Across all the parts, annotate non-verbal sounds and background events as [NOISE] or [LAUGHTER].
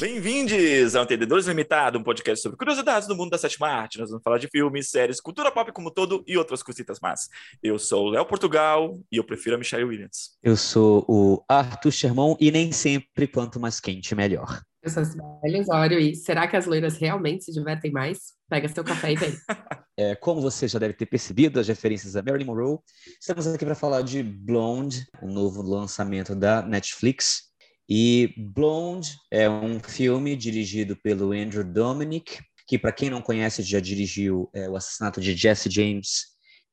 Bem-vindos ao Entendedores Limitado, um podcast sobre curiosidades do mundo da sétima arte. Nós vamos falar de filmes, séries, cultura pop como todo e outras cositas más. Eu sou o Léo Portugal e eu prefiro a Michelle Williams. Eu sou o Arthur Sherman e nem sempre quanto mais quente, melhor. Eu sou a Sibeli Osório e será que as loiras realmente se divertem mais? Pega seu café e vem. [LAUGHS] É, como você já deve ter percebido, as referências a Marilyn Monroe, estamos aqui para falar de Blonde, um novo lançamento da Netflix. E Blonde é um filme dirigido pelo Andrew Dominic, que, para quem não conhece, já dirigiu é, O Assassinato de Jesse James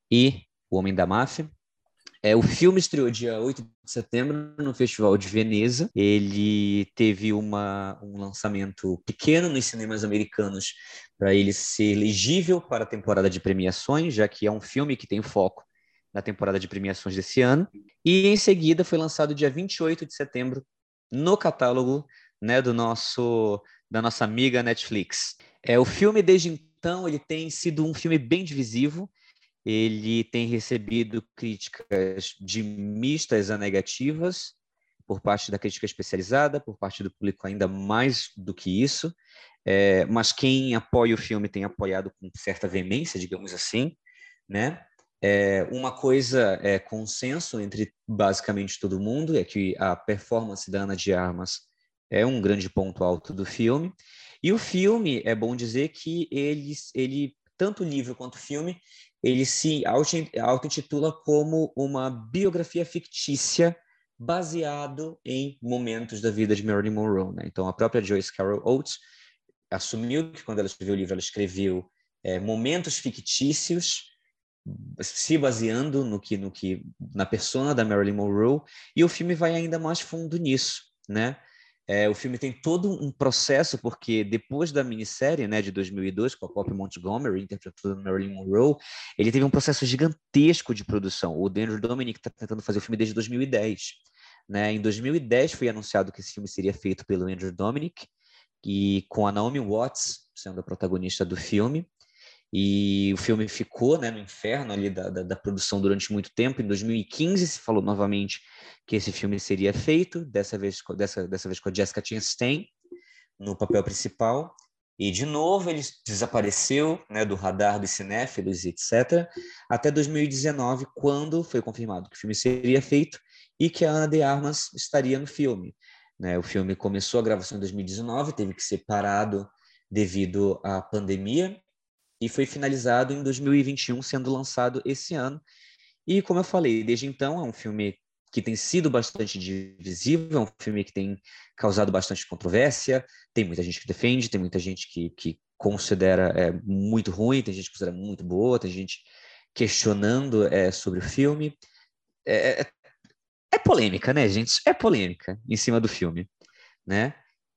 e O Homem da Máfia. É, o filme estreou dia 8 de setembro no Festival de Veneza. Ele teve uma, um lançamento pequeno nos cinemas americanos para ele ser elegível para a temporada de premiações, já que é um filme que tem foco na temporada de premiações desse ano. E em seguida foi lançado dia 28 de setembro no catálogo né, do nosso da nossa amiga Netflix. É o filme desde então ele tem sido um filme bem divisivo. Ele tem recebido críticas de mistas a negativas por parte da crítica especializada, por parte do público ainda mais do que isso. É, mas quem apoia o filme tem apoiado com certa veemência, digamos assim, né? É, uma coisa é consenso entre basicamente todo mundo, é que a performance da Ana de Armas é um grande ponto alto do filme. E o filme, é bom dizer que ele, ele tanto o livro quanto o filme, ele se auto-intitula como uma biografia fictícia baseado em momentos da vida de Marilyn Monroe. Né? Então, a própria Joyce Carol Oates assumiu que quando ela escreveu o livro, ela escreveu é, momentos fictícios se baseando no que, no que na persona da Marilyn Monroe e o filme vai ainda mais fundo nisso, né? É, o filme tem todo um processo porque depois da minissérie, né, de 2002 com a Pop Montgomery interpretando Marilyn Monroe, ele teve um processo gigantesco de produção. O Andrew Dominic está tentando fazer o filme desde 2010. Né? Em 2010 foi anunciado que esse filme seria feito pelo Andrew Dominic e com a Naomi Watts sendo a protagonista do filme. E o filme ficou né, no inferno ali da, da, da, produção durante muito tempo. Em 2015 se falou novamente que esse filme seria feito, dessa vez, dessa, dessa vez com a Jessica Chastain no papel principal. E, de novo, ele desapareceu né, do radar dos cinéfilos, etc., até 2019, quando foi confirmado que o filme seria feito e que a Ana de Armas estaria no filme. Né? O filme começou a gravação em 2019, teve que ser parado devido à pandemia, e foi finalizado em 2021, sendo lançado esse ano. E como eu falei, desde então é um filme que tem sido bastante divisivo, é um filme que tem causado bastante controvérsia, tem muita gente que defende, tem muita gente que, que considera é, muito ruim, tem gente que considera muito boa, tem gente questionando é, sobre o filme. É, é, é polêmica, né, gente? É polêmica em cima do filme, né?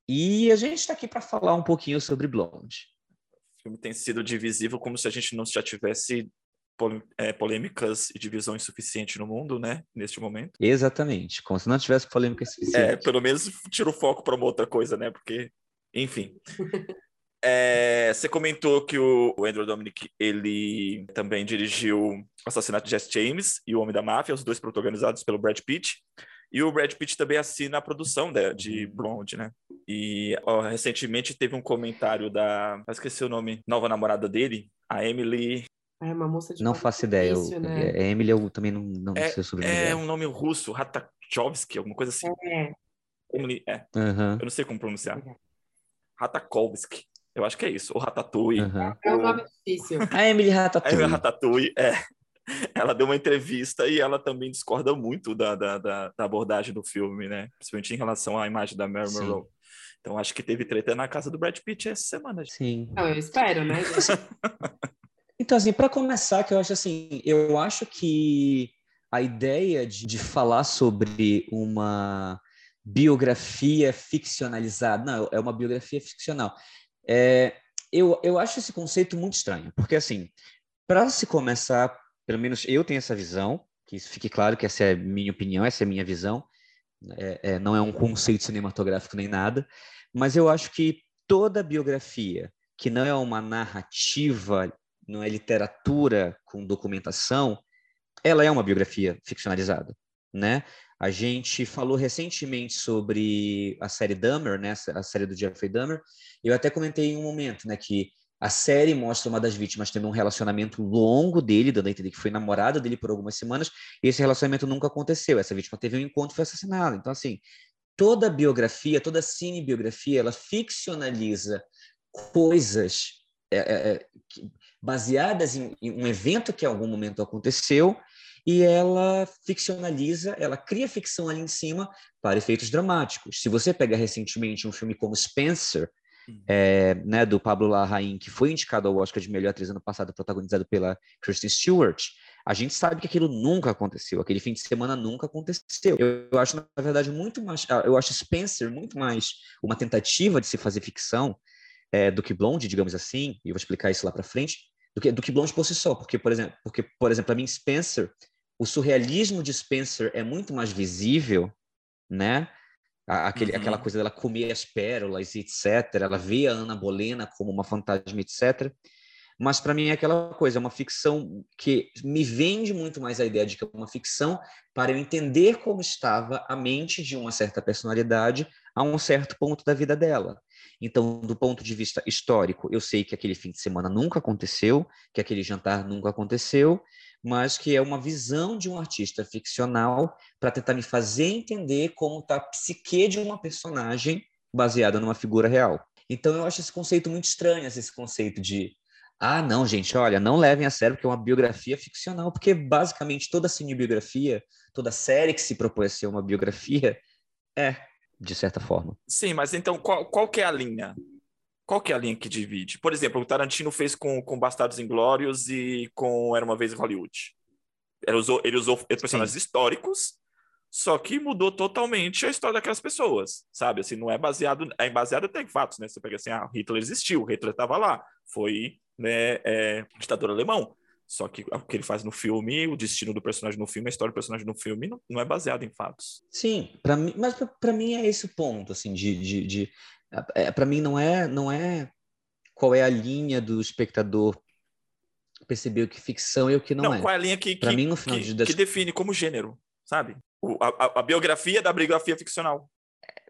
E a gente está aqui para falar um pouquinho sobre Blonde filme tem sido divisivo como se a gente não já tivesse é, polêmicas e divisões suficiente no mundo, né? Neste momento. Exatamente, como se não tivesse polêmicas é, suficiente. É, pelo menos tira o foco para uma outra coisa, né? Porque, enfim. [LAUGHS] É, você comentou que o, Andrew Dominic ele também dirigiu o Assassinato de Jesse James e O Homem da Máfia, os dois protagonizados pelo Brad Pitt. E o Brad Pitt também assina a produção de, de Blonde, né? E ó, recentemente teve um comentário da. Eu esqueci o nome, nova namorada dele, a Emily. É uma moça de Não faço ideia. Difícil, eu, né? É, Emily eu também não, não é, sei sobre É um nome russo, Ratachovsky, alguma coisa assim. É. Emily, é. Uhum. Eu não sei como pronunciar. Ratakovsky. Eu acho que é isso. Ou Ratatouille. Uhum. É um nome difícil. A Emily Ratatouille. A Emily Ratatouille, é [LAUGHS] ela deu uma entrevista e ela também discorda muito da, da, da, da abordagem do filme, né? Principalmente em relação à imagem da Mary Monroe. Então acho que teve treta na casa do Brad Pitt essa semana. Sim. Não, eu espero, né? [LAUGHS] então, assim, para começar, que eu acho assim, eu acho que a ideia de, de falar sobre uma biografia ficcionalizada, não, é uma biografia ficcional. É, eu, eu acho esse conceito muito estranho, porque assim, para se começar pelo menos eu tenho essa visão, que isso fique claro que essa é a minha opinião, essa é a minha visão, é, é, não é um conceito cinematográfico nem nada, mas eu acho que toda biografia que não é uma narrativa, não é literatura com documentação, ela é uma biografia ficcionalizada, né? A gente falou recentemente sobre a série Dahmer, né, a série do Jeffrey Dahmer. Eu até comentei em um momento, né, que a série mostra uma das vítimas tendo um relacionamento longo dele, dando a entender que foi namorada dele por algumas semanas, e esse relacionamento nunca aconteceu. Essa vítima teve um encontro e foi assassinada. Então, assim, toda biografia, toda cinebiografia, ela ficcionaliza coisas é, é, é baseadas em, em um evento que em algum momento aconteceu e ela ficcionaliza, ela cria ficção ali em cima para efeitos dramáticos. Se você pega recentemente um filme como Spencer. É, né, do Pablo Larraín, que foi indicado ao Oscar de melhor atriz ano passado, protagonizado pela Kristen Stewart, a gente sabe que aquilo nunca aconteceu, aquele fim de semana nunca aconteceu. Eu, eu acho, na verdade, muito mais. Ah, eu acho Spencer muito mais uma tentativa de se fazer ficção é, do que Blonde, digamos assim, e eu vou explicar isso lá para frente, do que, do que Blonde por si só, porque, por exemplo, porque, por exemplo, para mim, Spencer o surrealismo de Spencer é muito mais visível, né? Aquele, uhum. Aquela coisa dela comer as pérolas, etc. Ela vê a Ana Bolena como uma fantasma, etc. Mas para mim é aquela coisa, é uma ficção que me vende muito mais a ideia de que é uma ficção para eu entender como estava a mente de uma certa personalidade a um certo ponto da vida dela. Então, do ponto de vista histórico, eu sei que aquele fim de semana nunca aconteceu, que aquele jantar nunca aconteceu, mas que é uma visão de um artista ficcional para tentar me fazer entender como está a psique de uma personagem baseada numa figura real. Então eu acho esse conceito muito estranho, esse conceito de ah, não, gente, olha, não levem a sério porque é uma biografia ficcional, porque basicamente toda cinebiografia, toda série que se propõe a ser uma biografia é, de certa forma. Sim, mas então qual, qual que é a linha? Qual que é a linha que divide? Por exemplo, o Tarantino fez com, com Bastardos Inglórios e com Era Uma Vez em Hollywood. Ele usou, ele usou personagens Sim. históricos, só que mudou totalmente a história daquelas pessoas, sabe? Assim, não é baseado... É baseado até em fatos, né? Você pega assim, ah, Hitler existiu, Hitler estava lá, foi né, é, ditador alemão. Só que o que ele faz no filme, o destino do personagem no filme, a história do personagem no filme, não, não é baseado em fatos. Sim, para mim, mas para mim é esse o ponto, assim, de, de, de é, para mim não é não é qual é a linha do espectador perceber o que ficção e o que não, não é. Qual é a linha que, que, mim, no final que, de... que define como gênero, sabe? O, a, a, biografia da biografia ficcional.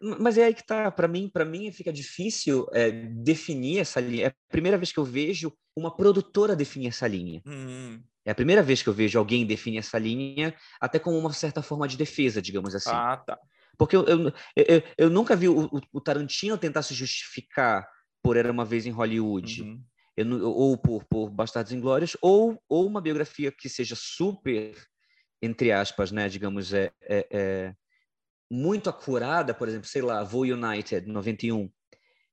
Mas é aí que tá. Para mim, para mim fica difícil é, definir essa linha. É a primeira vez que eu vejo uma produtora definir essa linha. Hum. É a primeira vez que eu vejo alguém definir essa linha, até como uma certa forma de defesa, digamos assim. Ah, tá. Porque eu, eu, eu, eu nunca vi o, o, Tarantino tentar se justificar por Era Uma Vez em Hollywood. Uhum. Eu, ou por, por Bastardos Inglórios, ou, ou uma biografia que seja super, entre aspas, né, digamos, é, é, é muito acurada, por exemplo, sei lá, Voo United, 91,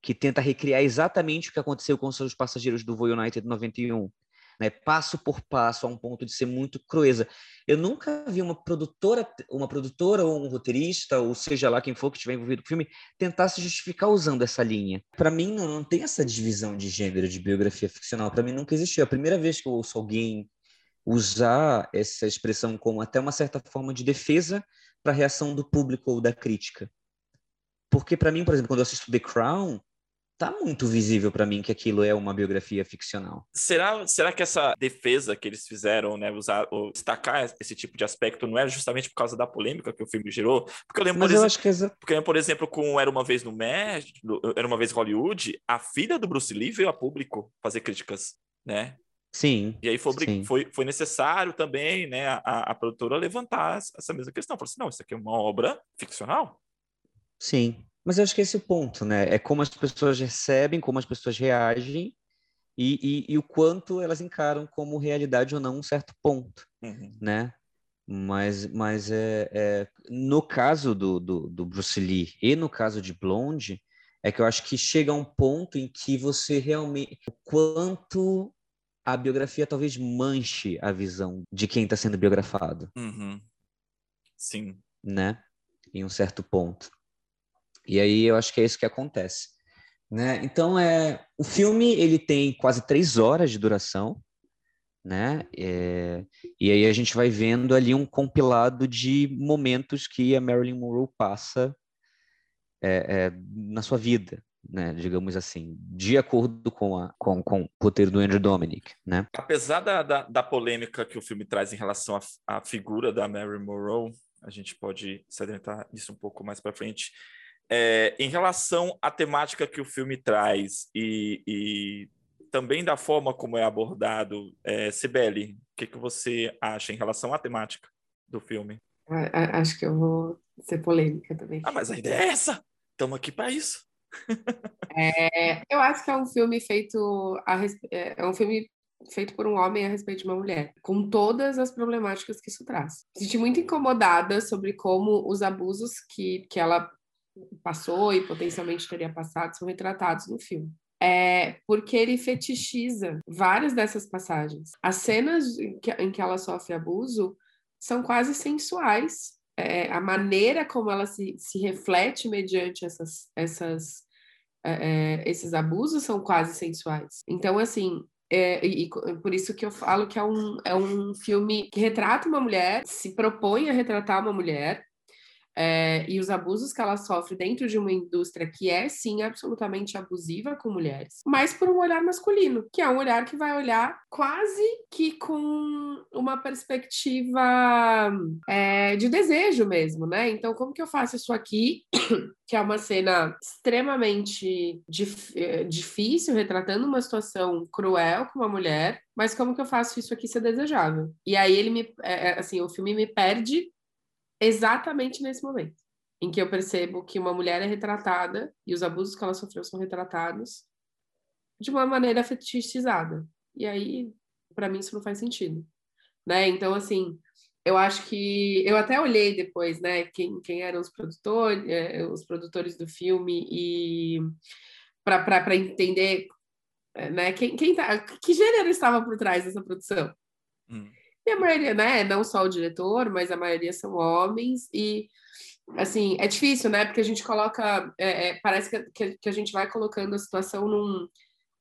que tenta recriar exatamente o que aconteceu com os passageiros do Voo United 91 né, passo por passo, a um ponto de ser muito crueza. Eu nunca vi uma produtora, uma produtora ou um roteirista, ou seja lá quem for que estiver envolvido com o filme, tentar se justificar usando essa linha. Para mim, não, não tem essa divisão de gênero de biografia ficcional. Para mim, nunca existiu. A primeira vez que eu ouço alguém usar essa expressão como até uma certa forma de defesa para a reação do público ou da crítica. Porque, para mim, por exemplo, quando eu assisto The Crown, tá muito visível para mim que aquilo é uma biografia ficcional. Será, será que essa defesa que eles fizeram, né, usar, ou destacar esse tipo de aspecto não era justamente por causa da polêmica que o filme gerou? Porque eu lembro, Mas por, eu exemplo, acho que porque, por exemplo, com Era Uma Vez no México, Era Uma Vez Hollywood, a filha do Bruce Lee veio a público fazer críticas, né? Sim. E aí foi, sim. foi, foi necessário também, né, a, a produtora levantar essa mesma questão. Falou assim, não, isso aqui é uma obra ficcional. Sim, mas eu acho que esse é o ponto, né? É como as pessoas recebem, como as pessoas reagem e, e, e o quanto elas encaram como realidade ou não um certo ponto, uhum. né? Mas, mas é, é, no caso do, do, do, Bruce Lee e no caso de Blonde, é que eu acho que chega a um ponto em que você realmente. O quanto a biografia talvez manche a visão de quem está sendo biografado. Uhum. Sim. Né? Em um certo ponto. E aí eu acho que é isso que acontece. Né? Então, é, o filme ele tem quase três horas de duração, né? É, e aí a gente vai vendo ali um compilado de momentos que a Marilyn Monroe passa é, é, na sua vida, né? Digamos assim, de acordo com, a, com, com o roteiro do Andrew Dominic, né? Apesar da, da, da polêmica que o filme traz em relação à, figura da Marilyn Monroe, A gente pode se adentrar nisso um pouco mais para frente. É, em relação à temática que o filme traz e, e também da forma como é abordado, é, Sibeli, o que, que você acha em relação à temática do filme? Acho que eu vou ser polêmica também. Ah, mas a ideia é essa! Estamos aqui para isso. [LAUGHS] é, eu acho que é um filme feito a, é, é um filme feito por um homem a respeito de uma mulher, com todas as problemáticas que isso traz. Me senti muito incomodada sobre como os abusos que, que ela passou e potencialmente teria passado são retratados no filme. É porque ele fetichiza várias dessas passagens. As cenas em que, em que ela sofre abuso são quase sensuais. É, a maneira como ela se, se reflete mediante essas, essas, é, é esses abusos são quase sensuais. Então, assim, é, e, e, por isso que eu falo que é um, é um filme que retrata uma mulher, se propõe a retratar uma mulher, é, e os abusos que ela sofre dentro de uma indústria que é, sim, absolutamente abusiva com mulheres, mas por um olhar masculino, que é um olhar que vai olhar quase que com uma perspectiva é, de desejo mesmo, né? Então, como que eu faço isso aqui, [CLEARS THROAT] que é uma cena extremamente dif é, difícil, retratando uma situação cruel com uma mulher, mas como que eu faço isso aqui ser desejável? E aí ele me, é, é assim, o filme me perde exatamente nesse momento em que eu percebo que uma mulher é retratada e os abusos que ela sofreu são retratados de uma maneira fetichizada. E aí, para mim, isso não faz sentido. Né? Então, assim, eu acho que eu até olhei depois, né, quem, quem eram os produtores, é, os produtores do filme e para entender, né, quem, quem tá, que gênero estava por trás dessa produção. Hum. E a maioria, né? Não só o diretor, mas a maioria são homens. E, assim, é difícil, né? Porque a gente coloca. É, é, parece que, que, a gente vai colocando a situação num.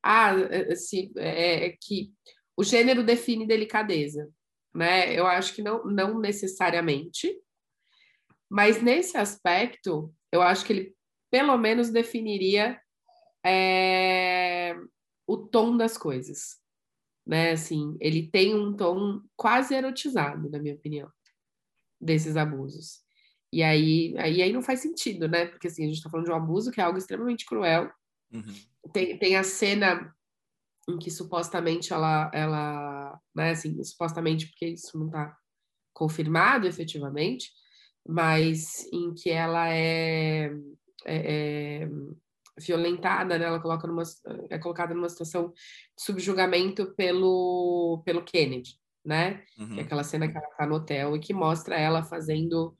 Ah, é, se, é, é, que o gênero define delicadeza, né? Eu acho que não, não necessariamente. Mas nesse aspecto, eu acho que ele pelo menos definiria é, o tom das coisas né? Assim, ele tem um tom quase erotizado, na minha opinião, desses abusos. E aí, aí, aí não faz sentido, né? Porque assim, a gente está falando de um abuso que é algo extremamente cruel. Uhum. Tem, tem a cena em que supostamente ela, ela, né, assim, supostamente porque isso não está confirmado efetivamente, mas em que ela é, é, é violentada, né? Ela coloca numa, é colocada numa situação de subjugamento pelo, pelo Kennedy, né? Uhum. Que é aquela cena que ela tá no hotel e que mostra ela fazendo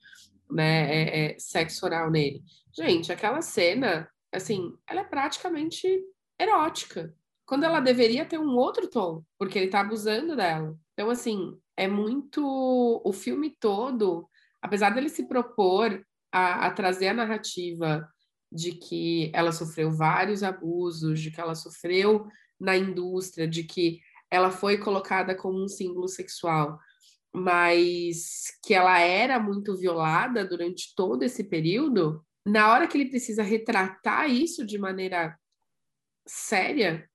né, é, é, sexo oral nele. Gente, aquela cena, assim, ela é praticamente erótica, quando ela deveria ter um outro tom, porque ele tá abusando dela. Então, assim, é muito. O filme todo, apesar dele se propor a, a trazer a narrativa de que ela sofreu vários abusos, de que ela sofreu na indústria, de que ela foi colocada como um símbolo sexual, mas que ela era muito violada durante todo esse período, na hora que ele precisa retratar isso de maneira séria,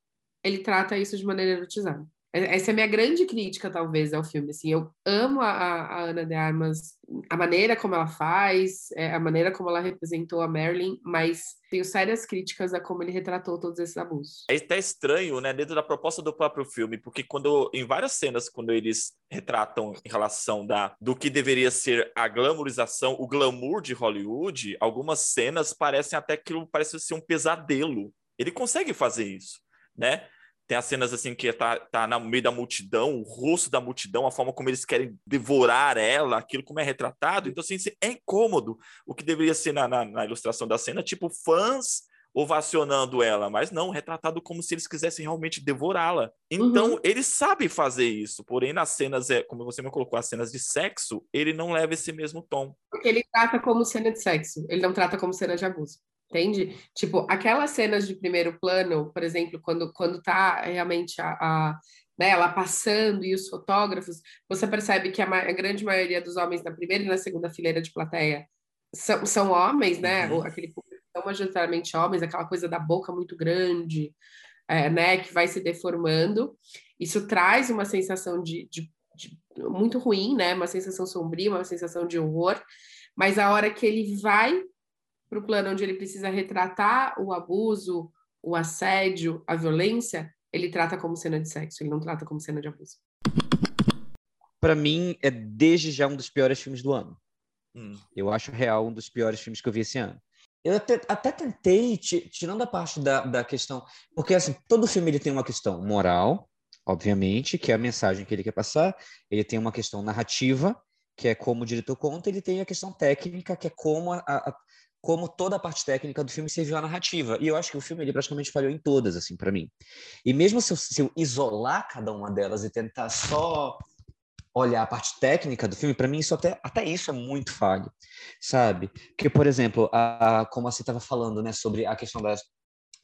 ele trata isso de maneira erotizada. Essa é a minha grande crítica, talvez, ao filme. Assim, eu amo a, a Ana de Armas, a maneira como ela faz, é, a maneira como ela representou a Marilyn, mas tenho sérias críticas a como ele retratou todos esses abusos. É até estranho, né, dentro da proposta do próprio filme, porque quando em várias cenas, quando eles retratam em relação da do que deveria ser a glamorização, o glamour de Hollywood, algumas cenas parecem até que parece ser um pesadelo. Ele consegue fazer isso, né? Tem as cenas assim que tá, tá no meio da multidão, o rosto da multidão, a forma como eles querem devorar ela, aquilo como é retratado. Então, assim, é incômodo. O que deveria ser na, na, na ilustração da cena, tipo, fãs ovacionando ela, mas não, retratado como se eles quisessem realmente devorá-la. Então, uhum. ele sabe fazer isso, porém, nas cenas, é, como você me colocou, as cenas de sexo, ele não leva esse mesmo tom. Porque ele trata como cena de sexo, ele não trata como cena de abuso. Entende? Tipo, aquelas cenas de primeiro plano, por exemplo, quando, quando tá realmente a, a né, ela passando e os fotógrafos, você percebe que a, a, grande maioria dos homens na primeira e na segunda fileira de plateia são, são homens, né? Uhum. Aquele público são majoritariamente homens, aquela coisa da boca muito grande, é, né? Que vai se deformando. Isso traz uma sensação de, de de, muito ruim, né? Uma sensação sombria, uma sensação de horror. Mas a hora que ele vai para o plano onde ele precisa retratar o abuso, o assédio, a violência, ele trata como cena de sexo, ele não trata como cena de abuso. Para mim, é desde já um dos piores filmes do ano. Hum. Eu acho real um dos piores filmes que eu vi esse ano. Eu até, até tentei, tirando a parte da, da questão, porque assim, todo filme ele tem uma questão moral, obviamente, que é a mensagem que ele quer passar, ele tem uma questão narrativa, que é como o diretor conta, ele tem a questão técnica, que é como a, a como toda a parte técnica do filme serviu à narrativa. E eu acho que o filme ele praticamente falhou em todas, assim, para mim. E mesmo se eu, se eu, isolar cada uma delas e tentar só olhar a parte técnica do filme, para mim isso até, até isso é muito falho, sabe? Porque, por exemplo, a, a como você estava falando, né, sobre a questão das,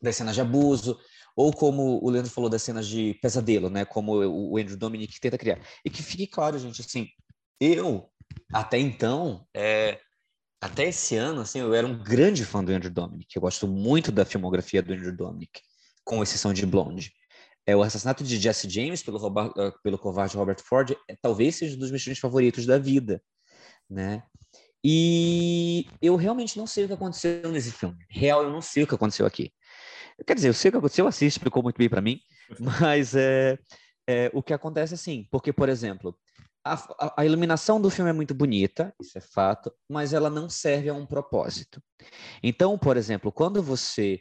das cenas de abuso, ou como o Leandro falou das cenas de pesadelo, né, como o, o Andrew Dominic tenta criar. E que fique claro, gente, assim, eu, até então, é, até esse ano, assim, eu era um grande fã do Andrew Dominic, eu gosto muito da filmografia do Andrew Dominic, com exceção de Blonde é, o assassinato de Jesse James pelo, uh, pelo covarde Robert Ford é, talvez seja um dos meus filmes favoritos da vida, né? E eu realmente não sei o que aconteceu nesse filme. Real, eu não sei o que aconteceu aqui. Quer dizer, eu sei o que aconteceu, a Cis explicou muito bem para mim, [LAUGHS] mas é, é, o que acontece assim, porque, por exemplo, a, a, iluminação do filme é muito bonita, isso é fato, mas ela não serve a um propósito. Então, por exemplo, quando você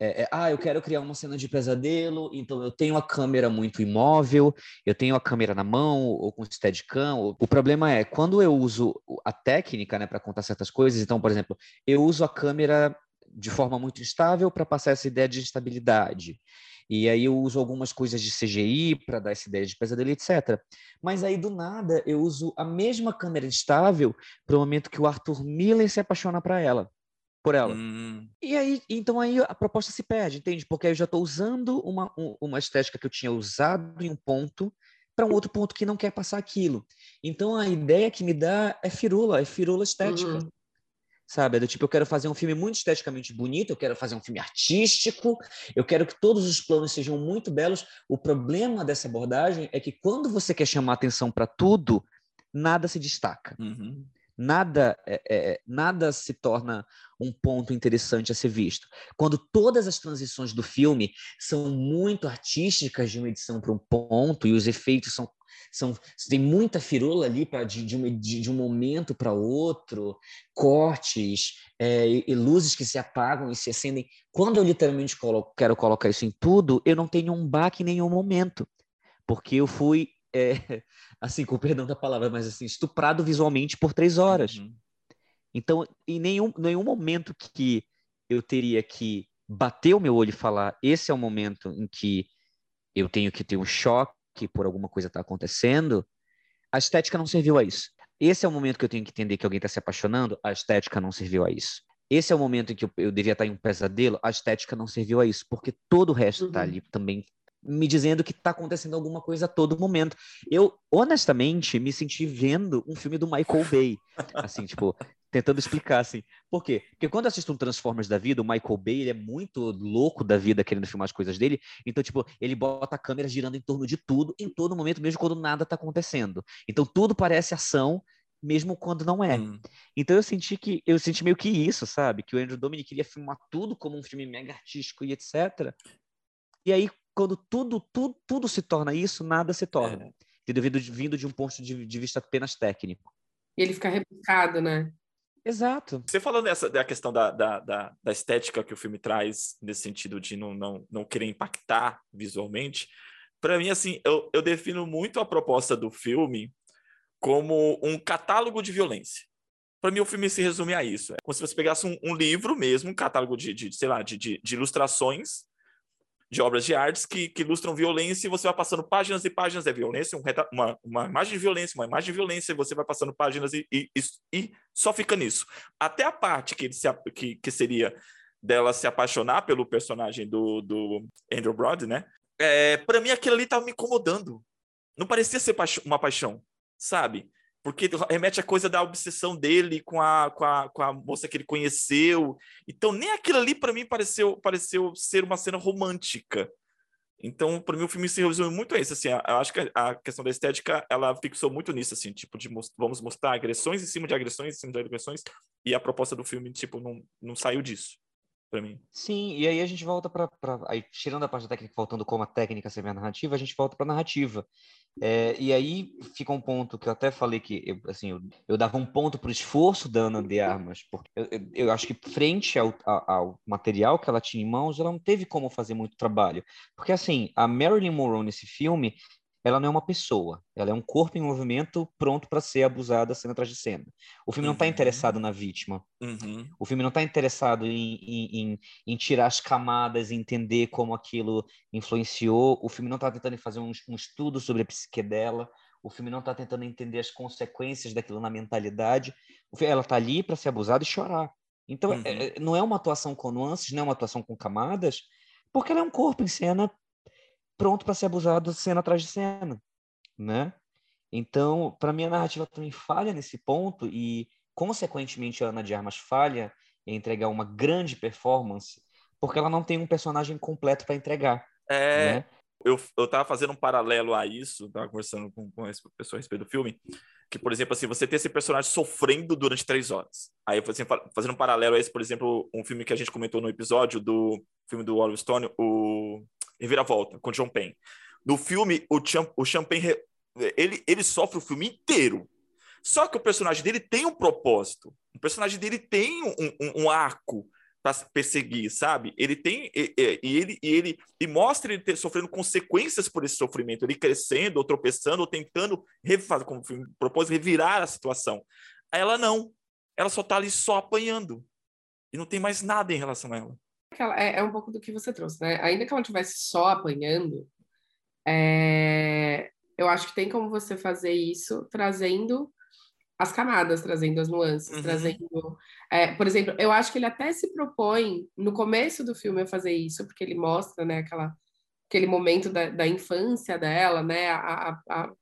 é, é, ah, eu quero criar uma cena de pesadelo, então eu tenho a câmera muito imóvel, eu tenho a câmera na mão ou com steadicam. O problema é quando eu uso a técnica, né, para contar certas coisas. Então, por exemplo, eu uso a câmera de forma muito instável para passar essa ideia de estabilidade. E aí eu uso algumas coisas de CGI para dar essa ideia de pesadelo, etc. Mas aí do nada eu uso a mesma câmera instável para o momento que o Arthur Miller se apaixona para ela por ela. Hum. E aí, então aí a proposta se perde, entende? Porque aí eu já estou usando uma, uma estética que eu tinha usado em um ponto para um outro ponto que não quer passar aquilo. Então a ideia que me dá é firula, é firula estética. Uhum. Sabe? É do tipo, eu quero fazer um filme muito esteticamente bonito, eu quero fazer um filme artístico, eu quero que todos os planos sejam muito belos. O problema dessa abordagem é que quando você quer chamar atenção para tudo, nada se destaca. Uhum nada é, é, nada se torna um ponto interessante a ser visto. Quando todas as transições do filme são muito artísticas de uma edição para um ponto e os efeitos são são tem muita firula ali para de, de, um, de, de, um momento para outro, cortes é, e, e, luzes que se apagam e se acendem. Quando eu literalmente colo quero colocar isso em tudo, eu não tenho um baque em nenhum momento, porque eu fui é, [LAUGHS] assim, com perdão da palavra, mas assim, estuprado visualmente por três horas. Uhum. Então, em nenhum, nenhum momento que eu teria que bater o meu olho e falar, esse é o momento em que eu tenho que ter um choque por alguma coisa está acontecendo, a estética não serviu a isso. Esse é o momento que eu tenho que entender que alguém está se apaixonando, a estética não serviu a isso. Esse é o momento em que eu, eu devia estar em um pesadelo, a estética não serviu a isso, porque todo o resto está uhum. ali também me dizendo que está acontecendo alguma coisa a todo momento. Eu, honestamente, me senti vendo um filme do Michael Bay. Assim, tipo, tentando explicar, assim. Por quê? Porque quando eu assisto um Transformers da vida, o Michael Bay, ele é muito louco da vida, querendo filmar as coisas dele. Então, tipo, ele bota a câmera girando em torno de tudo, em todo momento, mesmo quando nada está acontecendo. Então, tudo parece ação, mesmo quando não é. Hum. Então eu senti que eu senti meio que isso, sabe? Que o Andrew Dominic queria filmar tudo como um filme mega artístico e etc. E aí quando tudo, tudo, tudo se torna isso, nada se torna. É. Entendeu? Vindo, vindo de um ponto de, de vista apenas técnico. E ele fica rebuscado, né? Exato. Você falando dessa da questão da, da, da, da, estética que o filme traz, nesse sentido de não, não, não querer impactar visualmente, para mim, assim, eu, eu defino muito a proposta do filme como um catálogo de violência. Para mim, o filme se resume a isso. É como se você pegasse um, um livro mesmo, um catálogo de, de sei lá, de, de, de ilustrações, de obras de artes que, que, ilustram violência e você vai passando páginas e páginas de violência, um uma, uma imagem de violência, uma imagem de violência, e você vai passando páginas e, e, e, e só fica nisso. Até a parte que, se, que, que seria dela se apaixonar pelo personagem do, do Andrew Brody, né? É, para mim, aquilo ali tava me incomodando. Não parecia ser uma paixão, sabe? Porque remete à coisa da obsessão dele com a, com a, com a moça que ele conheceu. Então, nem aquilo ali, para mim, pareceu, pareceu ser uma cena romântica. Então, para mim, o filme se resume muito a isso. Assim, eu acho que a questão da estética, ela fixou muito nisso, assim, tipo, de vamos mostrar agressões em cima de agressões, em cima de agressões, e a proposta do filme, tipo, não, não saiu disso, para mim. Sim, e aí a gente volta para. Aí, tirando a parte da técnica, faltando como a técnica serve a narrativa, a gente volta para a narrativa. É, e aí fica um ponto que eu até falei que eu, assim, eu, eu dava um ponto para o esforço da Ana de Armas, porque eu, eu, eu acho que frente ao, ao, material que ela tinha em mãos, ela não teve como fazer muito trabalho. Porque assim, a Marilyn Monroe nesse filme, ela não é uma pessoa, ela é um corpo em movimento pronto para ser abusada cena atrás de cena. O filme tá uhum. não está interessado na vítima. Uhum. O filme não está interessado em, em, em, em, tirar as camadas, entender como aquilo influenciou. O filme não está tentando fazer um, um, estudo sobre a psique dela. O filme não está tentando entender as consequências daquilo na mentalidade. Ela está ali para ser abusada e chorar. Então, uhum. é, não é uma atuação com nuances, não é uma atuação com camadas, porque ela é um corpo em cena pronto para ser abusado cena atrás de cena, né? Então, para mim, a narrativa também falha nesse ponto e, consequentemente, a Ana de Armas falha em entregar uma grande performance porque ela não tem um personagem completo para entregar. É, né? eu, eu tava fazendo um paralelo a isso, tava conversando com, com essa pessoa a respeito do filme, que, por exemplo, assim, você tem esse personagem sofrendo durante três horas. Aí, assim, fazendo um paralelo a esse, por exemplo, um filme que a gente comentou no episódio do filme do Oliver Stone, o Reviravolta, com John Payne. No filme, o, Cham o Champagne, ele, ele sofre o filme inteiro. Só que o personagem dele tem um propósito. O personagem dele tem um, um, um arco para perseguir, sabe? Ele tem e, e, ele e ele e mostra ele ter, sofrendo consequências por esse sofrimento, ele crescendo, ou tropeçando, ou tentando refazer, como propôs, revirar a situação. Ela não. Ela só tá ali só apanhando. E não tem mais nada em relação a ela é, é um pouco do que você trouxe, né? Ainda que ela estivesse só apanhando, é, eu acho que tem como você fazer isso trazendo as camadas, trazendo as nuances, uhum. trazendo. É, por exemplo, eu acho que ele até se propõe no começo do filme a fazer isso, porque ele mostra, né, aquela, aquele momento da, da infância dela, né, a, a,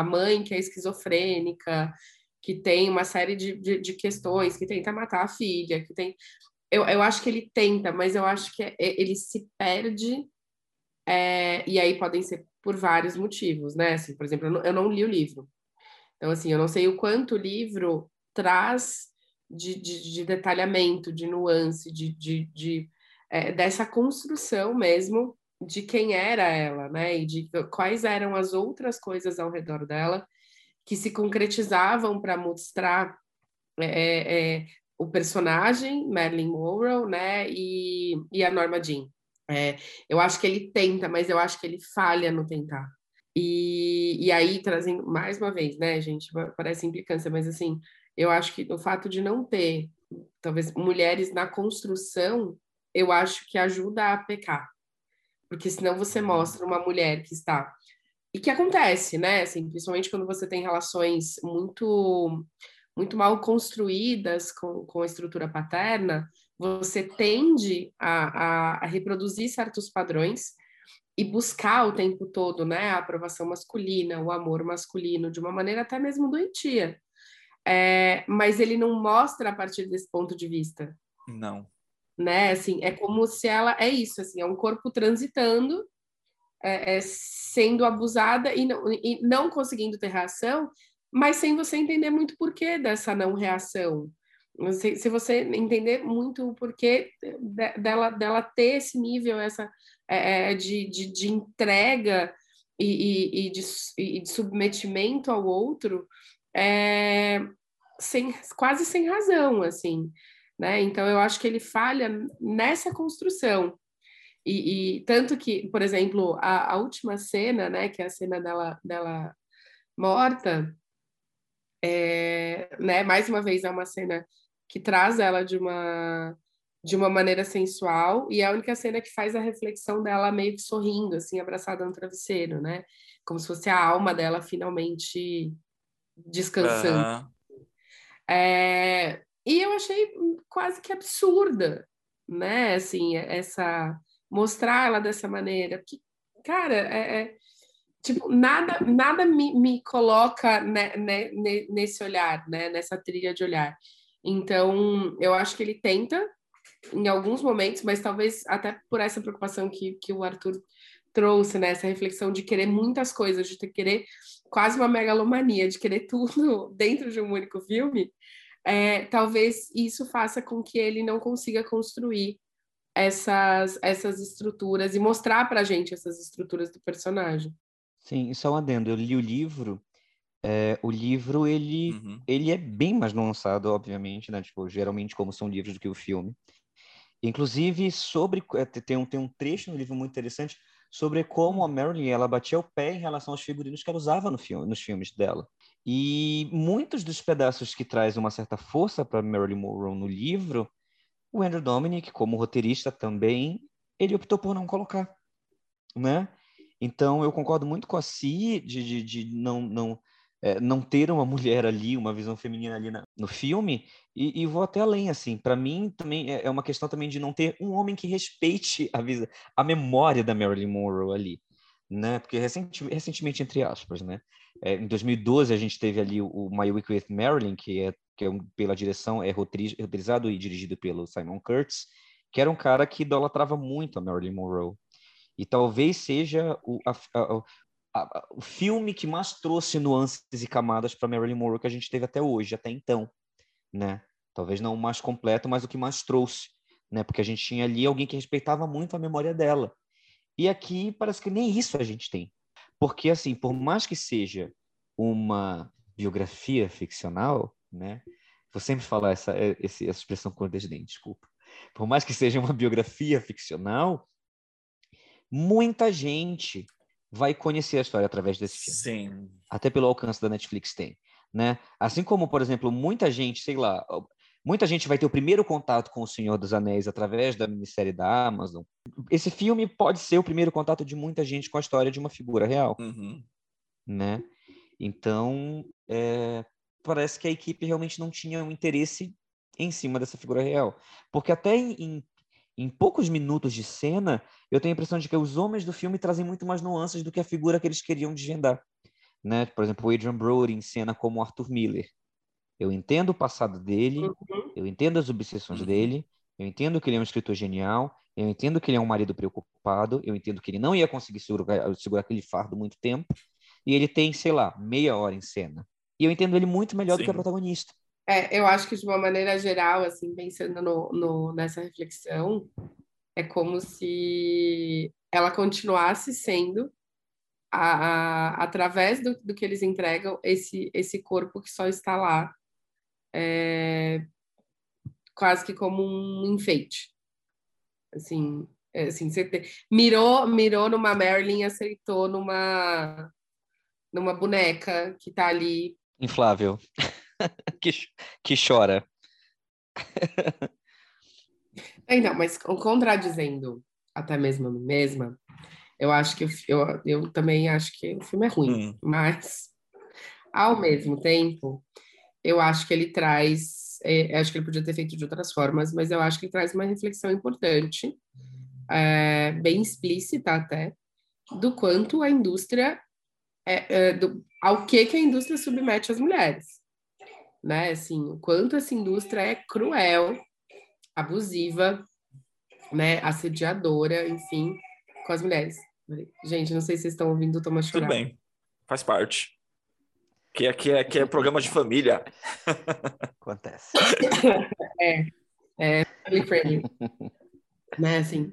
a mãe que é esquizofrênica, que tem uma série de, de, de, questões, que tenta matar a filha, que tem eu, eu acho que ele tenta, mas eu acho que é, ele se perde, é, e aí podem ser por vários motivos, né? Assim, por exemplo, eu não, eu não, li o livro. Então, assim, eu não sei o quanto o livro traz de, de, de detalhamento, de nuance, de, de, é, dessa construção mesmo de quem era ela, né? E de quais eram as outras coisas ao redor dela que se concretizavam para mostrar é, é, o personagem, Marilyn Monroe, né, e, e a Norma Jean. É, eu acho que ele tenta, mas eu acho que ele falha no tentar. E, e aí, trazendo mais uma vez, né, gente, parece implicância, mas assim, eu acho que o fato de não ter, talvez, mulheres na construção, eu acho que ajuda a pecar. Porque senão você mostra uma mulher que está. E que acontece, né? Assim, principalmente quando você tem relações muito muito mal construídas com, com a estrutura paterna, você tende a, a, a, reproduzir certos padrões e buscar o tempo todo né, a aprovação masculina, o amor masculino, de uma maneira até mesmo doentia. É, mas ele não mostra a partir desse ponto de vista. Não. Né, assim, é como se ela é isso, assim, é um corpo transitando, é, é, sendo abusada e não, e não conseguindo ter reação, mas sem você entender muito o porquê dessa não reação. Se, se você entender muito o porquê dela, dela ter esse nível essa, é, é, de, de, de, entrega e, e, e, de, e, de, submetimento ao outro, é, sem, quase sem razão, assim. Né? Então, eu acho que ele falha nessa construção. E, e tanto que, por exemplo, a, a, última cena, né, que é a cena dela, dela morta, é, né, mais uma vez é uma cena que traz ela de uma de uma maneira sensual e é a única cena que faz a reflexão dela meio que sorrindo, assim, abraçada no travesseiro, né? Como se fosse a alma dela finalmente descansando. Uhum. É, e eu achei quase que absurda, né? Assim, essa mostrar ela dessa maneira, porque, cara, é, é tipo, nada, nada me, me coloca né, né, nesse olhar, né, nessa trilha de olhar. Então, eu acho que ele tenta em alguns momentos, mas talvez até por essa preocupação que, que o Arthur trouxe, né? Essa reflexão de querer muitas coisas, de querer quase uma megalomania, de querer tudo [LAUGHS] dentro de um único filme, é, talvez isso faça com que ele não consiga construir essas, essas estruturas e mostrar para a gente essas estruturas do personagem. Sim, só um adendo. Eu li o livro. É, o livro ele, uhum. ele é bem mais nuançado, obviamente, né? Tipo, geralmente como são livros do que o filme. Inclusive sobre é, tem um tem um trecho no livro muito interessante sobre como a Marilyn ela batia o pé em relação aos figurinos que ela usava no filme, nos filmes dela. E muitos dos pedaços que traz uma certa força para Marilyn Monroe no livro o Andrew Dominic, como roteirista também, ele optou por não colocar, né? Então, eu concordo muito com a Si de, de, de não, não, é, não ter uma [LAUGHS] mulher ali, uma visão feminina ali na, no filme, e, e, vou até além, assim, para mim também é, é uma questão também de não ter um homem que respeite a, a memória da Marilyn Monroe ali, né? Porque recentemente, entre aspas, né? É, em 2012, a gente teve ali o, o My Week with Marilyn, que é que é um, pela direção, é roteirizado e dirigido pelo Simon Kurtz, que era um cara que idolatrava muito a Marilyn Monroe. E talvez seja o, a, a, a, o filme que mais trouxe nuances e camadas para Marilyn Monroe que a gente teve até hoje, até então, né? Talvez não o mais completo, mas o que mais trouxe, né? Porque a gente tinha ali alguém que respeitava muito a memória dela. E aqui parece que nem isso a gente tem. Porque, assim, por mais que seja uma biografia ficcional, né? Vou sempre falar essa, essa expressão com desdém, desculpa. Por mais que seja uma biografia ficcional, muita gente vai conhecer a história através desse filme. Sim. Até pelo alcance da Netflix tem, né? Assim como, por exemplo, muita gente, sei lá, muita gente vai ter o primeiro contato com o Senhor dos Anéis através da minissérie da Amazon. Esse filme pode ser o primeiro contato de muita gente com a história de uma figura real, uhum. né? Então, é, parece que a equipe realmente não tinha um interesse em cima dessa figura real. Porque até em, em, em, poucos minutos de cena, eu tenho a impressão de que os homens do filme trazem muito mais nuances do que a figura que eles queriam desvendar. Né? Por exemplo, o Adrian Brody em cena como Arthur Miller. Eu entendo o passado dele, uhum. eu entendo as obsessões uhum. dele, eu entendo que ele é um escritor genial, eu entendo que ele é um marido preocupado, eu entendo que ele não ia conseguir segurar, segurar aquele fardo muito tempo, e ele tem, sei lá, meia hora em cena. E eu entendo ele muito melhor Sim. do que a protagonista. É, eu acho que de uma maneira geral, assim, pensando no, no, nessa reflexão, é como se ela continuasse sendo, a, a, através do, do que eles entregam, esse, esse corpo que só está lá, é, quase que como um enfeite. Assim, é, assim você te, mirou, mirou numa Marilyn aceitou numa, numa boneca que está ali inflável [LAUGHS] que, que chora. [LAUGHS] Então, mas contradizendo até mesmo a mim mesma, eu acho que eu, eu também acho que o filme é ruim, hum. mas ao mesmo tempo, eu acho que ele traz, é, acho que ele podia ter feito de outras formas, mas eu acho que ele traz uma reflexão importante, é, bem explícita até, do quanto a indústria é, é, do, ao que, que a indústria submete as mulheres. Né? Assim, o quanto essa indústria é cruel, abusiva, né? assediadora, enfim, com as mulheres. Gente, não sei se vocês estão ouvindo o Thomas chorar. Tudo bem, faz parte. Que aqui é, que é programa de família. [LAUGHS] Acontece. [COUGHS] é, é family friendly. né, assim.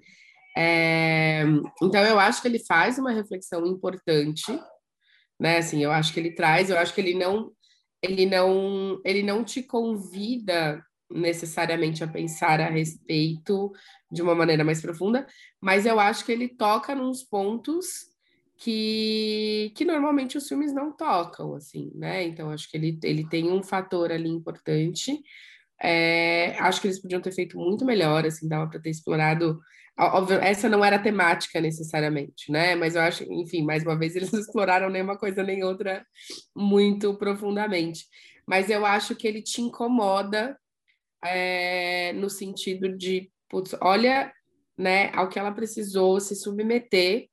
É, então, eu acho que ele faz uma reflexão importante né? Assim, eu acho que ele traz, eu acho que ele não ele não ele não te convida necessariamente a pensar a respeito de uma maneira mais profunda, mas eu acho que ele toca nos pontos que, que normalmente os filmes não tocam, assim, né? Então, acho que ele, ele tem um fator ali importante. É, acho que eles podiam ter feito muito melhor, assim, dava para ter explorado Óbvio, essa não era temática necessariamente, né? Mas eu acho, enfim, mais uma vez, [LAUGHS] eles não exploraram nem uma coisa nem outra muito profundamente. Mas eu acho que ele te incomoda é, no sentido de, putz, olha, né, ao que ela precisou se submeter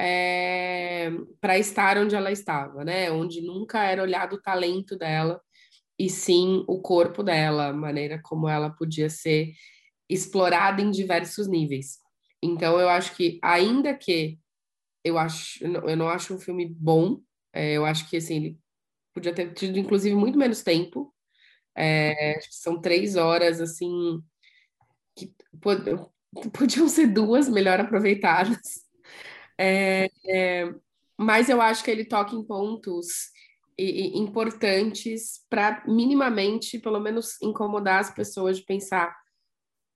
é, para estar onde ela estava, né? Onde nunca era olhado o talento dela e sim o corpo dela, a maneira como ela podia ser explorada em diversos níveis. Então, eu acho que, ainda que eu acho, eu não acho um filme bom. É, eu acho que assim ele podia ter tido inclusive muito menos tempo. É, são três horas assim que [LAUGHS] podiam ser duas melhor aproveitadas. É, é, mas eu acho que ele toca em pontos e, e importantes para minimamente, pelo menos, incomodar as pessoas de pensar: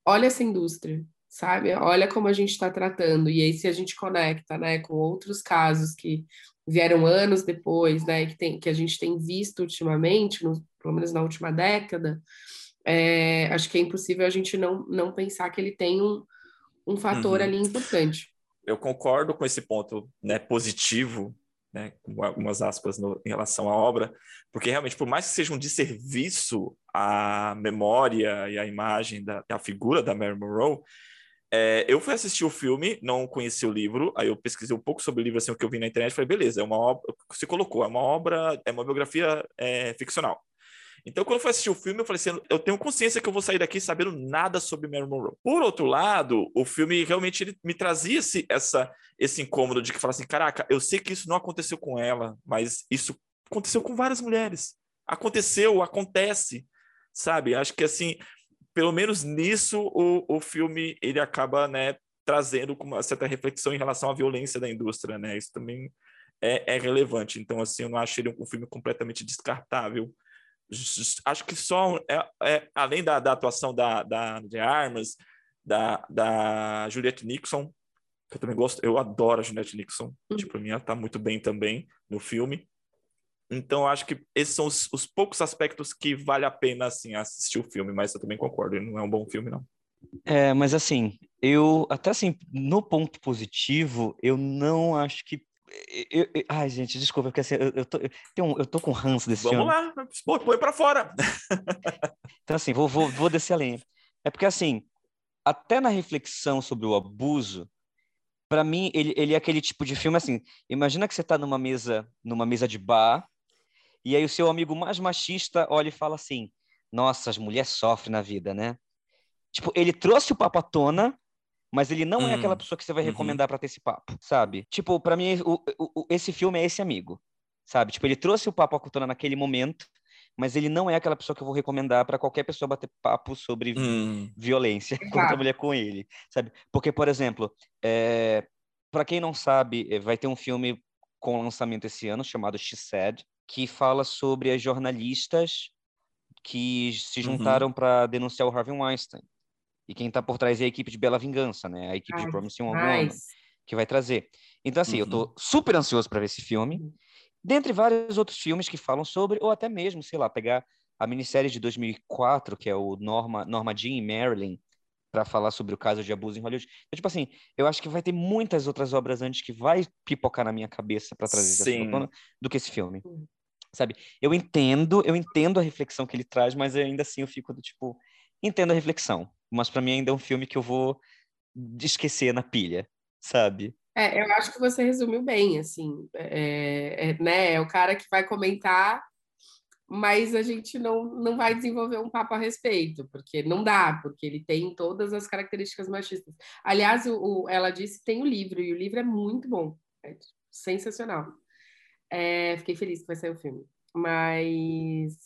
olha essa indústria, sabe? Olha como a gente está tratando. E aí, se a gente conecta né, com outros casos que vieram anos depois, né, que, tem, que a gente tem visto ultimamente, no, pelo menos na última década, é, acho que é impossível a gente não, não pensar que ele tem um, um fator uhum. ali importante. Eu concordo com esse ponto né, positivo né, com algumas aspas no, em relação à obra, porque realmente, por mais que seja um desserviço à memória e à imagem da, da figura da Mary Monroe, é, eu fui assistir o filme, não conheci o livro, aí eu pesquisei um pouco sobre o livro, assim, o que eu vi na internet, falei, beleza, é uma obra, se colocou, é uma obra, é uma biografia é, ficcional. Então, quando eu fui assistir o filme, eu falei assim: eu tenho consciência que eu vou sair daqui sabendo nada sobre Marilyn Monroe. Por outro lado, o filme realmente ele me trazia esse, essa, esse incômodo de que falar assim: caraca, eu sei que isso não aconteceu com ela, mas isso aconteceu com várias mulheres. Aconteceu, acontece, sabe? Acho que assim, pelo menos nisso, o, o filme ele acaba, né, trazendo uma certa reflexão em relação à violência da indústria, né? Isso também é, é relevante. Então, assim, eu não acho ele um filme completamente descartável acho que só é, é, além da, da, atuação da, da de Armas, da, da Juliette Nixon, que eu também gosto, eu adoro a Juliette Nixon, uhum. tipo, mim ela tá muito bem também no filme. Então, acho que esses são os, os, poucos aspectos que vale a pena assim assistir o filme, mas eu também concordo, ele não é um bom filme, não. É, mas assim, eu até assim, no ponto positivo, eu não acho que eu, eu, ai, gente, desculpa, porque assim, eu, eu, tô, eu, um, eu tô com ranço desse Vamos filme. lá, põe pra fora. então, assim, vou, vou, vou descer a linha. É porque, assim, até na reflexão sobre o abuso, para mim, ele, ele é aquele tipo de filme, assim, imagina que você tá numa mesa, numa mesa de bar, e aí o seu amigo mais machista olha e fala assim, nossa, as mulheres sofrem na vida, né? Tipo, ele trouxe o papo à tona, mas ele não hum, é aquela pessoa que você vai uhum. recomendar para ter esse papo, sabe? Tipo, para mim, o, o, esse filme é esse amigo, sabe? Tipo, ele trouxe o papo à cultura naquele momento, mas ele não é aquela pessoa que eu vou recomendar para qualquer pessoa bater papo sobre hum. violência contra a mulher com ele, sabe? Porque, por exemplo, é... para quem não sabe, é, vai ter um filme com lançamento esse ano chamado She Said, que fala sobre as jornalistas que se uhum. juntaram uhum. para denunciar o Harvey Weinstein. E quem está por trás é a equipe de Bela Vingança, né? A equipe Ai, de Promising Young Woman, que vai trazer. Então, assim, uhum. eu tô super ansioso para ver esse filme. Uhum. Dentre vários outros filmes que falam sobre, ou até mesmo, sei lá, pegar a minissérie de 2004, que é o Norma, Norma Jean e Marilyn, para falar sobre o caso de abuso em Hollywood. Então, tipo assim, eu acho que vai ter muitas outras obras antes que vai pipocar na minha cabeça para trazer esse do que esse filme. Uhum. Sabe? Eu entendo, eu entendo a reflexão que ele traz, mas ainda assim eu fico do tipo, entendo a reflexão mas para mim ainda é um filme que eu vou esquecer na pilha, sabe? É, eu acho que você resumiu bem, assim, é, é, né? É o cara que vai comentar, mas a gente não, não vai desenvolver um papo a respeito, porque não dá, porque ele tem todas as características machistas. Aliás, o, o ela disse tem o livro, e o livro é muito bom, é sensacional. É, fiquei feliz que vai sair o filme. Mas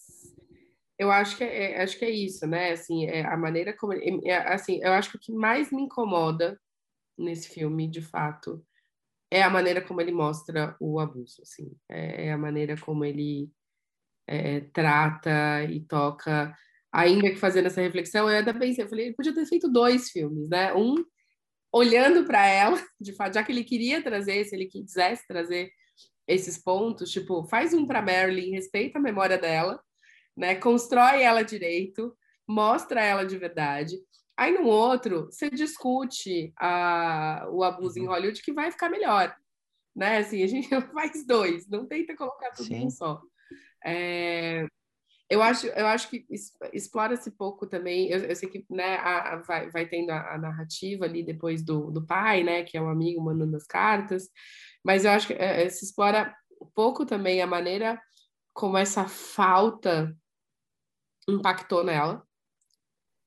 eu acho que é, é, acho que é isso, né? Assim, é a maneira como é, assim, eu acho que o que mais me incomoda nesse filme, de fato, é a maneira como ele mostra o abuso, assim, é, é a maneira como ele é, trata e toca. Ainda que fazendo essa reflexão, eu ainda pensei, eu falei, ele podia ter feito dois filmes, né? Um olhando para ela, [LAUGHS] de fato, já que ele queria trazer, se ele quisesse trazer esses pontos, tipo, faz um para Marilyn, respeita a memória dela né? Constrói ela direito, mostra ela de verdade. Aí no outro, você discute a, o abuso uhum. em Hollywood que vai ficar melhor, né? Assim, a gente [LAUGHS] faz dois, não tenta colocar tudo em um só. É, eu acho, eu acho que explora-se pouco também. Eu, eu, sei que né, a, a, vai, vai tendo a, a, narrativa ali depois do, do pai, né, que é um amigo mandando as cartas, mas eu acho que é, se explora pouco também a maneira como essa falta impactou nela,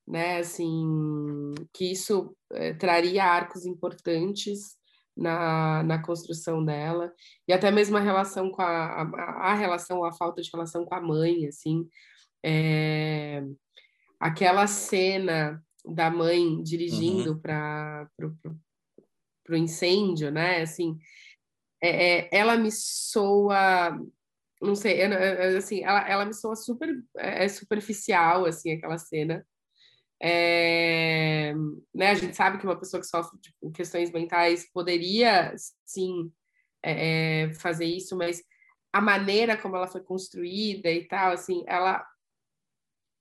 né? Assim, que isso é, traria arcos importantes na, na construção dela, e até mesmo a relação com a, a, a relação, a falta de relação com a mãe, assim, é, aquela cena da mãe dirigindo uhum. para o incêndio, né, assim, é, é, ela me soa não sei, assim, ela, ela me soa super é, superficial, assim, aquela cena. É, né, a gente sabe que uma pessoa que sofre de tipo, questões mentais poderia, sim, é, é, fazer isso, mas a maneira como ela foi construída e tal, assim, ela...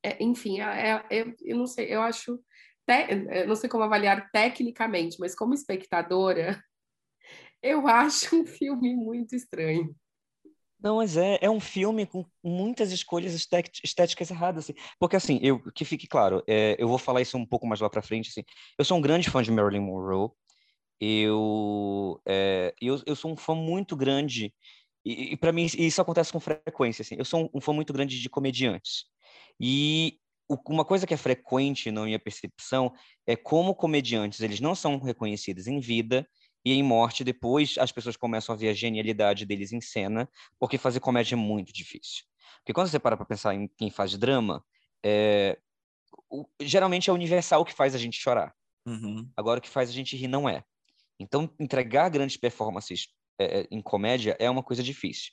É, enfim, é, eu, eu não sei, eu acho... Te, eu não sei como avaliar tecnicamente, mas como espectadora, [LAUGHS] eu acho um filme muito estranho. Não, mas é, é um filme com muitas escolhas estéticas erradas, assim. Porque, assim, eu, que fique claro, é, eu vou falar isso um pouco mais lá pra frente, assim. Eu sou um grande fã de Marilyn Monroe. Eu, é, eu, eu sou um fã muito grande, e, e para mim isso acontece com frequência, assim. Eu sou um, um fã muito grande de comediantes. E uma coisa que é frequente na minha percepção é como comediantes, eles não são reconhecidos em vida, e em Morte, depois as pessoas começam a ver a genialidade deles em cena, porque fazer comédia é muito difícil. Porque quando você para para pensar em quem faz drama, é... o... geralmente é o universal que faz a gente chorar. Uhum. Agora, o que faz a gente rir não é. Então, entregar grandes performances é, é em comédia é uma coisa difícil.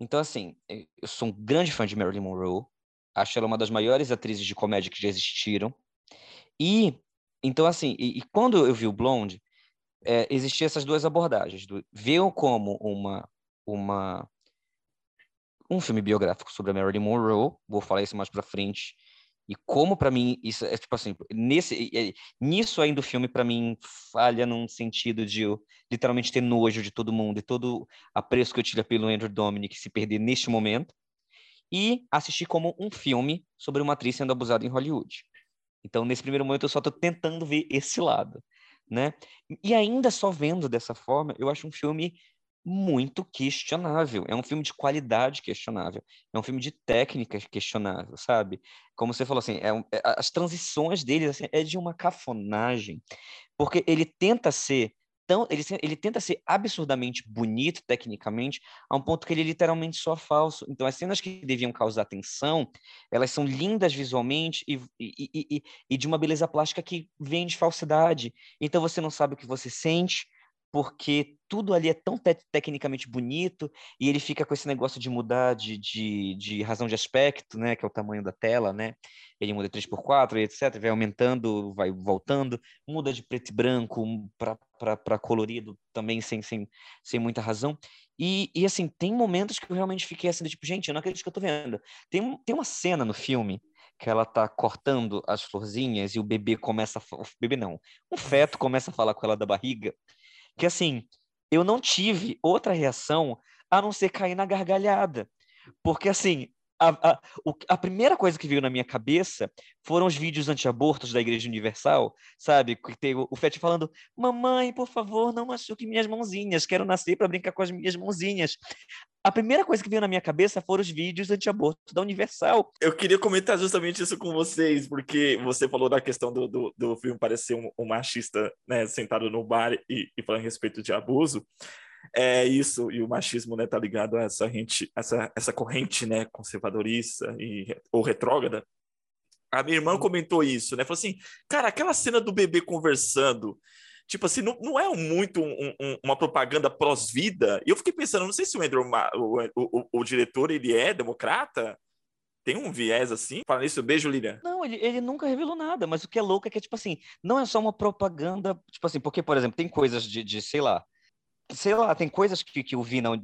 Então, assim, eu sou um grande fã de Marilyn Monroe. Acho ela uma das maiores atrizes de comédia que já existiram. E, então, assim, e, e quando eu vi o Blonde, é, existiam essas duas abordagens. Do, ver como uma, uma, um filme biográfico sobre a Marilyn Monroe, vou falar isso mais para frente, e como para mim isso é tipo assim, nesse é, nisso ainda o filme para mim falha num sentido de eu, literalmente ter nojo de todo mundo e todo apreço que eu tive pelo Andrew Dominic se perder neste momento e assistir como um filme sobre uma atriz sendo abusada em Hollywood. Então, nesse primeiro momento, eu só estou tentando ver esse lado né? E ainda só vendo dessa forma, eu acho um filme muito questionável. É um filme de qualidade questionável. É um filme de técnica questionável, sabe? Como você falou assim, é um, é, as transições dele assim, é de uma cafonagem, porque ele tenta ser tão, ele, ele tenta ser absurdamente bonito tecnicamente, a um ponto que ele literalmente só falso. Então, as cenas que deviam causar atenção, elas são lindas visualmente e, e, e, e de uma beleza plástica que vem de falsidade. Então, você não sabe o que você sente, porque tudo ali é tão te tecnicamente bonito e ele fica com esse negócio de mudar de, de, de, razão de aspecto, né, que é o tamanho da tela, né? Ele muda 3x4 e etc, vai aumentando, vai voltando, muda de preto e branco para colorido também sem, sem, sem muita razão. E, e assim, tem momentos que eu realmente fiquei assim, tipo, gente, eu não acredito que eu tô vendo. Tem, tem uma cena no filme que ela tá cortando as florzinhas e o bebê começa a... O bebê não, um feto começa a falar com ela da barriga que assim, eu não tive outra reação a não ser cair na gargalhada. Porque assim, a, a, a, primeira coisa que veio na minha cabeça foram os vídeos anti-abortos da Igreja Universal, sabe? Que tem o, o falando: Mamãe, por favor, não machuque minhas mãozinhas, quero nascer para brincar com as minhas mãozinhas. A primeira coisa que veio na minha cabeça foram os vídeos anti-aborto da Universal. Eu queria comentar justamente isso com vocês, porque você falou da questão do, do, do filme parecer um, um machista né, sentado no bar e, e falando a respeito de abuso é isso, e o machismo né, tá ligado a essa, gente, essa, essa corrente né, conservadorista e, ou retrógrada. A minha irmã comentou isso, né? Falou assim, cara, aquela cena do bebê conversando, tipo assim, não, não é muito um, um, uma propaganda prós-vida? E eu fiquei pensando, não sei se o Andrew, o, o, o, diretor, ele é democrata? Tem um viés assim? Fala isso, beijo, Lilian. Não, ele, ele nunca revelou nada, mas o que é louco é que, tipo assim, não é só uma propaganda, tipo assim, porque, por exemplo, tem coisas de, de sei lá, sei lá, tem coisas que, que eu vi não,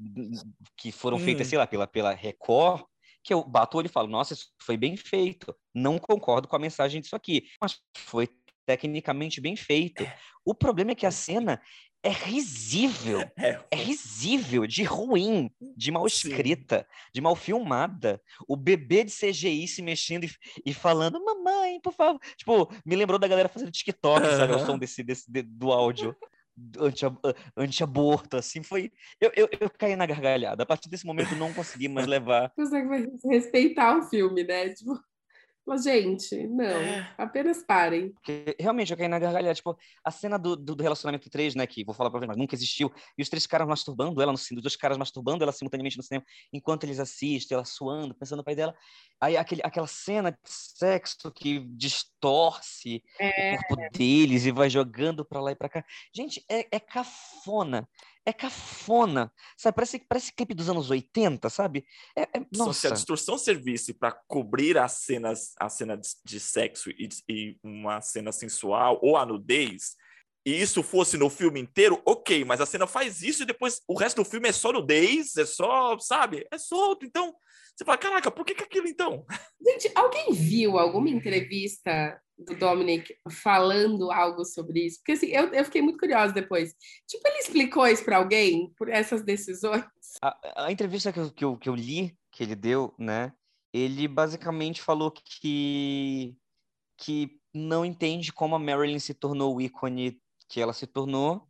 que foram hum. feitas, sei lá, pela, pela Record, que eu bato o olho e falo, nossa, isso foi bem feito. Não concordo com a mensagem disso aqui, mas foi tecnicamente bem feito. É. O problema é que a cena é risível. [LAUGHS] É, é risível, de ruim, de mal escrita, Sim. de mal filmada. O bebê de CGI se mexendo e, e, falando, mamãe, por favor. Tipo, me lembrou da galera fazendo TikTok, uh -huh. sabe? O som desse, desse, de, do áudio anti-aborto, assim, foi... Eu, eu, eu caí na gargalhada. A partir desse momento, não consegui mais levar... [LAUGHS] Consegue respeitar o filme, né? Tipo... Gente, não, é. apenas parem. Porque, realmente, eu caí na gargalhada. Tipo, a cena do, do, do relacionamento 3, né, que vou falar pra vocês, mas nunca existiu, e os três caras masturbando ela no cinema, os dois caras masturbando ela simultaneamente no cinema, enquanto eles assistem, ela suando, pensando no pai dela. Aí aquele, aquela cena de sexo que distorce é. o corpo deles e vai jogando pra lá e pra cá. Gente, é, é cafona é cafona, sabe? Parece, parece clipe dos anos 80, sabe? É, é, nossa. Se a distorção servisse para cobrir as cenas, a cena de, de sexo e, e, uma cena sensual ou a nudez, e isso fosse no filme inteiro, ok, mas a cena faz isso e depois o resto do filme é só nudez, é só, sabe? É solto. Então, você fala, caraca, por que, que aquilo então? Gente, alguém viu alguma entrevista do Dominic falando algo sobre isso? Porque assim, eu, eu fiquei muito curiosa depois. Tipo, ele explicou isso para alguém por essas decisões? A, a entrevista que eu, que, eu, que eu li, que ele deu, né? Ele basicamente falou que, que não entende como a Marilyn se tornou o ícone que ela se tornou,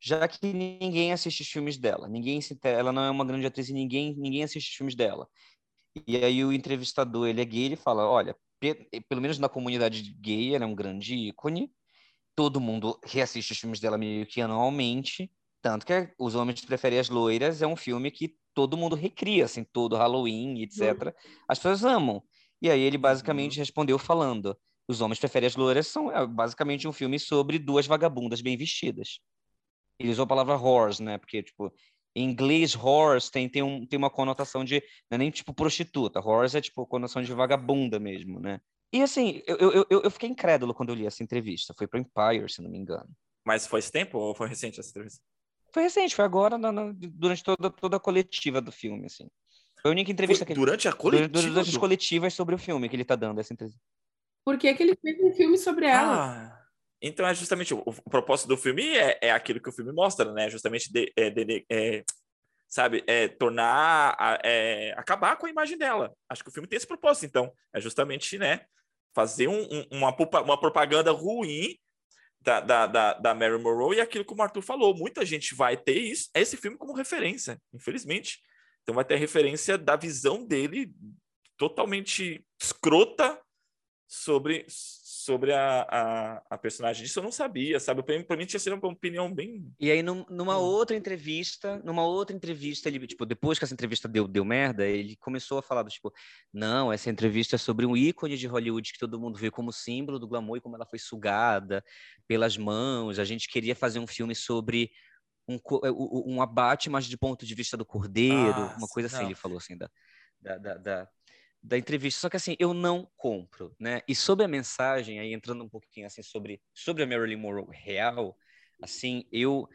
já que ninguém assiste os filmes dela. Ninguém se, ela não é uma grande atriz e ninguém, ninguém assiste os filmes dela. E aí o entrevistador, ele é gay, ele fala, olha, pelo menos na comunidade gay, ela é um grande ícone. Todo mundo reassiste os filmes dela meio que anualmente. Tanto que Os Homens Preferem as Loiras é um filme que todo mundo recria, assim, todo Halloween, etc. Uhum. As pessoas amam. E aí ele basicamente uhum. respondeu falando: Os Homens Preferem as Loiras são é, basicamente um filme sobre duas vagabundas bem vestidas. Ele usou a palavra horse, né? Porque, tipo, em inglês, horse tem, tem, um, tem uma conotação de. Não é nem tipo prostituta. Horse é tipo conotação de vagabunda mesmo, né? E assim, eu, eu, eu, eu fiquei incrédulo quando eu li essa entrevista. Foi para Empire, se não me engano. Mas foi esse tempo ou foi recente essa entrevista? Foi recente, foi agora, na, na, durante toda, toda a coletiva do filme, assim. Foi a única entrevista foi que Durante a coletiva? Durante, durante as coletivas sobre o filme que ele tá dando, essa entrevista. Por que, que ele fez um filme sobre ela? Ah. Então é justamente o, o propósito do filme é, é aquilo que o filme mostra, né? Justamente de, é, de, é, sabe, é, tornar, é, acabar com a imagem dela. Acho que o filme tem esse propósito, então, é justamente, né, fazer um, um, uma, uma propaganda ruim da, da, da, da Mary Monroe e aquilo que o Arthur falou, muita gente vai ter isso, esse filme como referência, infelizmente. Então vai ter referência da visão dele totalmente escrota sobre sobre a, a, a, personagem disso eu não sabia, sabe? Para mim tinha sido uma opinião bem. E aí, num, numa hum. outra entrevista, numa outra entrevista, ele, tipo, depois que essa entrevista deu, deu merda, ele começou a falar do tipo, não, essa entrevista é sobre um ícone de Hollywood que todo mundo vê como símbolo do glamour e como ela foi sugada pelas mãos. A gente queria fazer um filme sobre um, um abate, mas de ponto de vista do cordeiro, ah, uma coisa assim, não. ele falou assim, da, da, da, da da entrevista. Só que assim, eu não compro, né? E sobre a mensagem, aí entrando um pouquinho assim sobre sobre a Marilyn Monroe real, assim, eu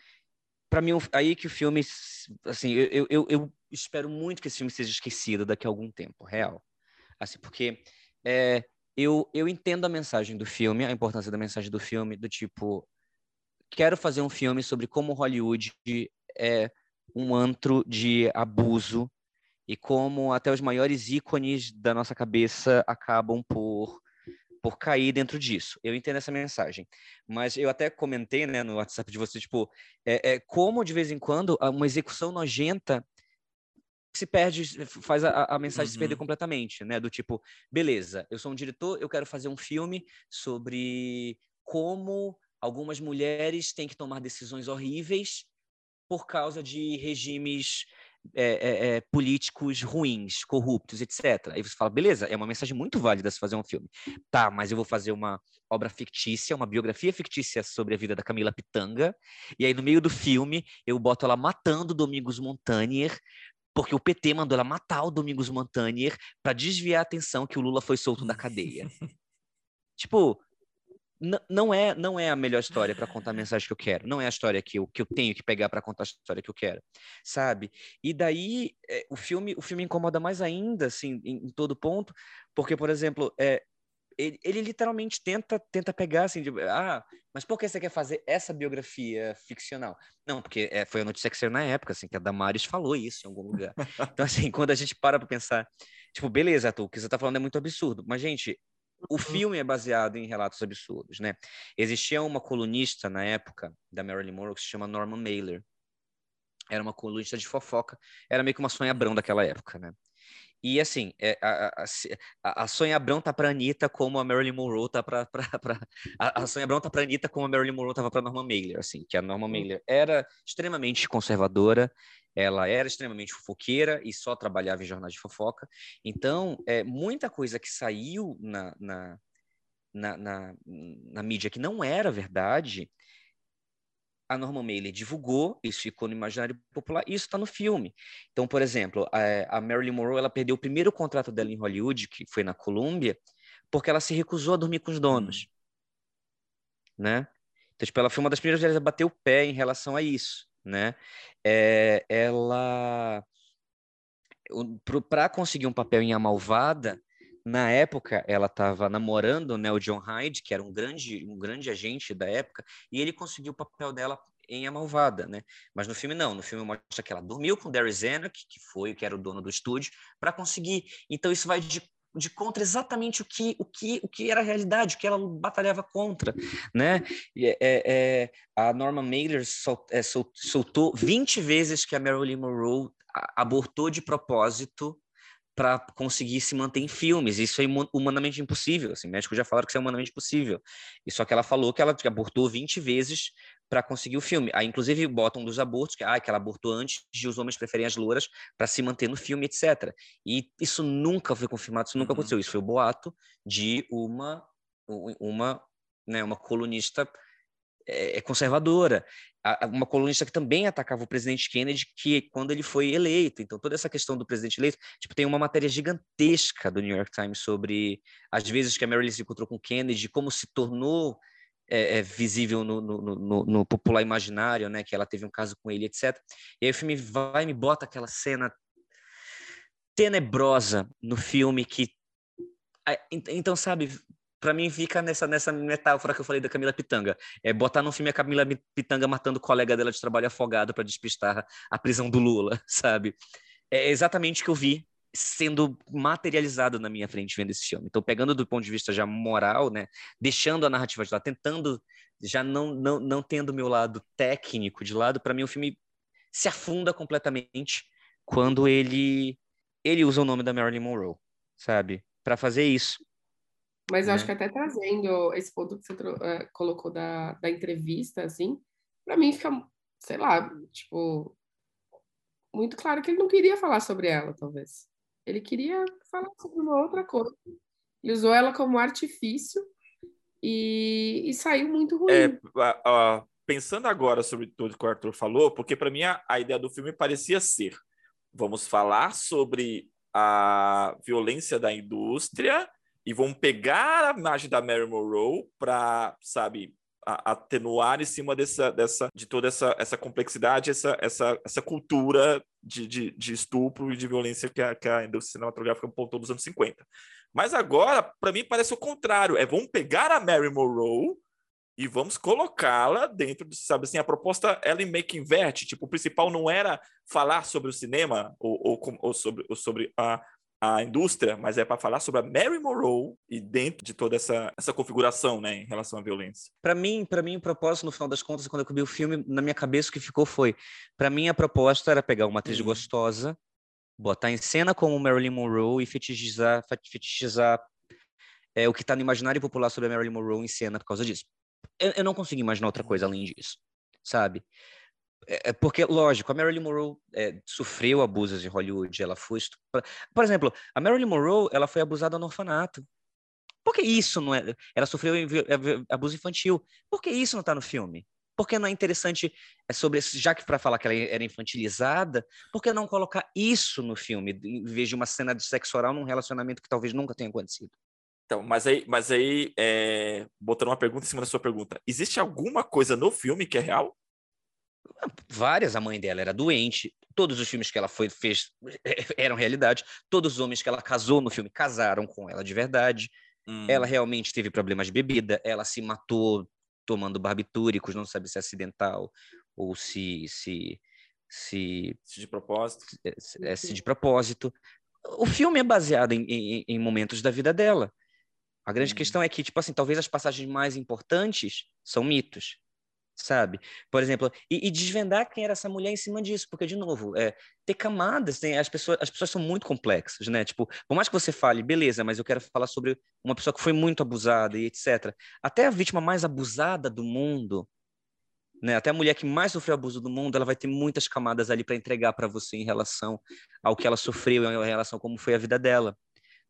para mim aí que o filme assim, eu, eu, eu espero muito que esse filme seja esquecido daqui a algum tempo, real. Assim, porque é, eu, eu entendo a mensagem do filme, a importância da mensagem do filme, do tipo, quero fazer um filme sobre como Hollywood é um antro de abuso e como até os maiores ícones da nossa cabeça acabam por por cair dentro disso. Eu entendo essa mensagem, mas eu até comentei, né, no WhatsApp de vocês, tipo, é, é como de vez em quando uma execução nojenta se perde, faz a, a mensagem uhum. se perder uhum. completamente, né? Do tipo, beleza, eu sou um diretor, eu quero fazer um filme sobre como algumas mulheres têm que tomar decisões horríveis por causa de regimes é, é, é, políticos ruins, corruptos, etc. Aí você fala, beleza, é uma mensagem muito válida se fazer um filme. Tá, mas eu vou fazer uma obra fictícia, uma biografia fictícia sobre a vida da Camila Pitanga, e aí no meio do filme eu boto ela matando Domingos Montaner, porque o PT mandou ela matar o Domingos Montaner para desviar a atenção que o Lula foi solto da cadeia. [LAUGHS] tipo, não é não é a melhor história para contar a mensagem que eu quero, não é a história que eu, que eu tenho que pegar para contar a história que eu quero, sabe? E daí é, o filme o filme incomoda mais ainda, assim, em, em todo ponto, porque por exemplo, é, ele, ele, literalmente tenta tenta pegar assim, de, ah, mas por que você quer fazer essa biografia ficcional? Não, porque é, foi a notícia que saiu na época, assim, que a Damares falou isso em algum lugar. [LAUGHS] Então assim, quando a gente para para pensar, tipo, beleza, tu, o que você tá falando é muito absurdo, mas gente o uhum. filme é baseado em relatos absurdos, né? Existia uma colunista na época da Marilyn Monroe que se chama Norman Mailer. Era uma colunista de fofoca, era meio que uma sonhabrão daquela época, né? E assim, é, a, a, a Sônia Abrão tá pra Anitta como a Marilyn Monroe tá pra. pra, pra a, a Sônia Abrão tá pra Anitta como a Marilyn Monroe tava pra Norma Mailer, assim, que a Norma Mailer era extremamente conservadora, ela era extremamente fofoqueira e só trabalhava em jornais de fofoca. Então, é, muita coisa que saiu na, na, na, na, na mídia que não era verdade, a Norma Mailer divulgou, isso ficou no imaginário popular, e isso está no filme. Então, por exemplo, a, a, Marilyn Monroe ela perdeu o primeiro contrato dela em Hollywood, que foi na Columbia, porque ela se recusou a dormir com os donos, hum. né? Então, tipo, ela foi uma das primeiras mulheres a bater o pé em relação a isso, né? É, ela para conseguir um papel em A Malvada, na época, ela estava namorando né, o John Hyde, que era um grande, um grande agente da época, e ele conseguiu o papel dela em A Malvada, né? Mas no filme não, no filme mostra que ela dormiu com Darry Zanuck, que foi, que era o dono do estúdio, para conseguir. Então isso vai de, de contra exatamente o que, o que, o que era a realidade, o que ela batalhava contra, né? É, é, a Norma Mailer sol, é, sol, soltou 20 vezes que a Marilyn Monroe abortou de propósito para conseguir se manter em filmes. Isso é humanamente impossível. Assim, médicos já falaram que isso é humanamente possível. E só que ela falou que ela abortou 20 vezes para conseguir o filme. Aí, inclusive, botam dos abortos, que, ah, que ela abortou antes de os homens preferem as louras para se manter no filme, etc. E isso nunca foi confirmado, isso nunca uhum. aconteceu. Isso foi o boato de uma, uma, né, uma colunista é, conservadora uma colunista que também atacava o presidente Kennedy, que quando ele foi eleito. Então, toda essa questão do presidente eleito, tipo, tem uma matéria gigantesca do New York Times sobre as vezes que a Marilyn se encontrou com Kennedy, como se tornou é, é, visível no, no, no, no, popular imaginário, né, que ela teve um caso com ele, etc. E aí o filme vai e me bota aquela cena tenebrosa no filme que então, sabe, para mim fica nessa, nessa metáfora que eu falei da Camila Pitanga. É botar no filme a Camila Pitanga matando o colega dela de trabalho afogado para despistar a prisão do Lula, [LAUGHS] sabe? É exatamente o que eu vi sendo materializado na minha frente vendo esse filme. Então, pegando do ponto de vista já moral, né, deixando a narrativa de lado, tentando já não não, não tendo meu lado técnico de lado, para mim o filme se afunda completamente quando ele ele usa o nome da Marilyn Monroe, sabe? Para fazer isso. Mas eu né? acho que até trazendo esse ponto que você uh, colocou da, da entrevista, assim, para mim fica, sei lá, tipo, muito claro que ele não queria falar sobre ela, talvez. Ele queria falar sobre uma outra coisa. Ele usou ela como artifício e, e saiu muito ruim. É, pensando agora sobre tudo que o Arthur falou, porque para mim a, a ideia do filme parecia ser: vamos falar sobre a violência da indústria e vão pegar a imagem da Mary Monroe para, sabe, atenuar em cima dessa, dessa, de toda essa, essa complexidade, essa, essa, essa cultura de, de, de estupro e de violência que a, que a indústria cinematográfica apontou nos anos 50. Mas agora, para mim, parece o contrário. É vamos pegar a Mary Monroe e vamos colocá-la dentro de, sabe assim, a proposta ela meio que inverte. Tipo, o principal não era falar sobre o cinema ou, ou, ou sobre, ou sobre a, a indústria, mas é para falar sobre a Mary Monroe e dentro de toda essa, essa configuração, né, em relação à violência. Para mim, para mim o propósito no final das contas, quando eu vi o filme, na minha cabeça o que ficou foi, para mim a proposta era pegar uma atriz uhum. gostosa, botar em cena como Marilyn Monroe e fetichizar, fetichizar é, o que está no imaginário popular sobre a Marilyn Monroe em cena por causa disso. Eu, eu não consigo imaginar outra coisa além disso, sabe? É, é porque, lógico, a Marilyn Monroe é, sofreu abusos em Hollywood, ela foi... Por exemplo, a Marilyn Monroe, ela foi abusada no orfanato. Por que isso não é... Ela sofreu é, abuso infantil. Por que isso não está no filme? Por que não é interessante é sobre já que para falar que ela era infantilizada, por que não colocar isso no filme em vez de uma cena de sexo oral num relacionamento que talvez nunca tenha acontecido? Então, mas aí, mas aí é, botando uma pergunta em cima da sua pergunta, existe alguma coisa no filme que é real? Várias, a mãe dela era doente, todos os filmes que ela foi, fez [LAUGHS] eram realidade, todos os homens que ela casou no filme casaram com ela de verdade. Hum. Ela realmente teve problemas de bebida, ela se matou tomando barbitúricos, não sabe se é acidental ou se se se, se de propósito. É, é, se de propósito. O filme é baseado em, em, em momentos da vida dela. A grande hum. questão é que, tipo assim, talvez as passagens mais importantes são mitos sabe? Por exemplo, e, e, desvendar quem era essa mulher em cima disso, porque, de novo, é, ter camadas, tem, as, pessoas, as pessoas são muito complexas, né? Tipo, por mais que você fale, beleza, mas eu quero falar sobre uma pessoa que foi muito abusada e etc. Até a vítima mais abusada do mundo, né? Até a mulher que mais sofreu abuso do mundo, ela vai ter muitas camadas ali para entregar para você em relação ao que ela sofreu, em relação a como foi a vida dela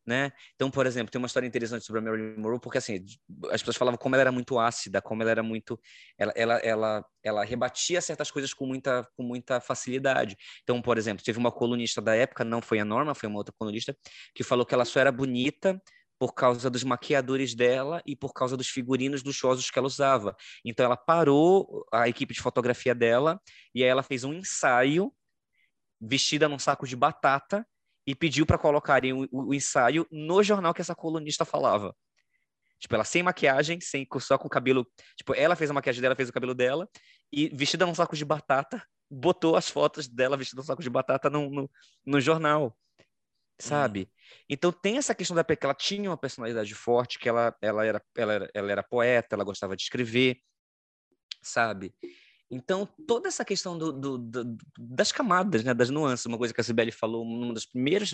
né? Então, por exemplo, tem uma história interessante sobre a Marilyn Monroe, porque assim, as pessoas falavam como ela era muito ácida, como ela era muito ela ela ela, ela rebatia certas coisas com muita com muita facilidade. Então, por exemplo, teve uma colunista da época, não foi a Norma, foi uma outra colunista, que falou que ela só era bonita por causa dos maquiadores dela e por causa dos figurinos luxuosos que ela usava. Então ela parou a equipe de fotografia dela e aí ela fez um ensaio vestida num saco de batata e pediu para colocarem o, o, ensaio no jornal que essa colunista falava. Tipo, ela sem maquiagem, sem só com o cabelo. Tipo, ela fez a maquiagem dela, fez o cabelo dela, e vestida num saco de batata, botou as fotos dela vestida num saco de batata no, no, no jornal. Sabe? Hum. Então tem essa questão da que ela tinha uma personalidade forte, que ela, ela, era, ela, era, ela era poeta, ela gostava de escrever, sabe? Então, toda essa questão do, do, do, das camadas, né, das nuances, uma coisa que a Sibeli falou num dos primeiros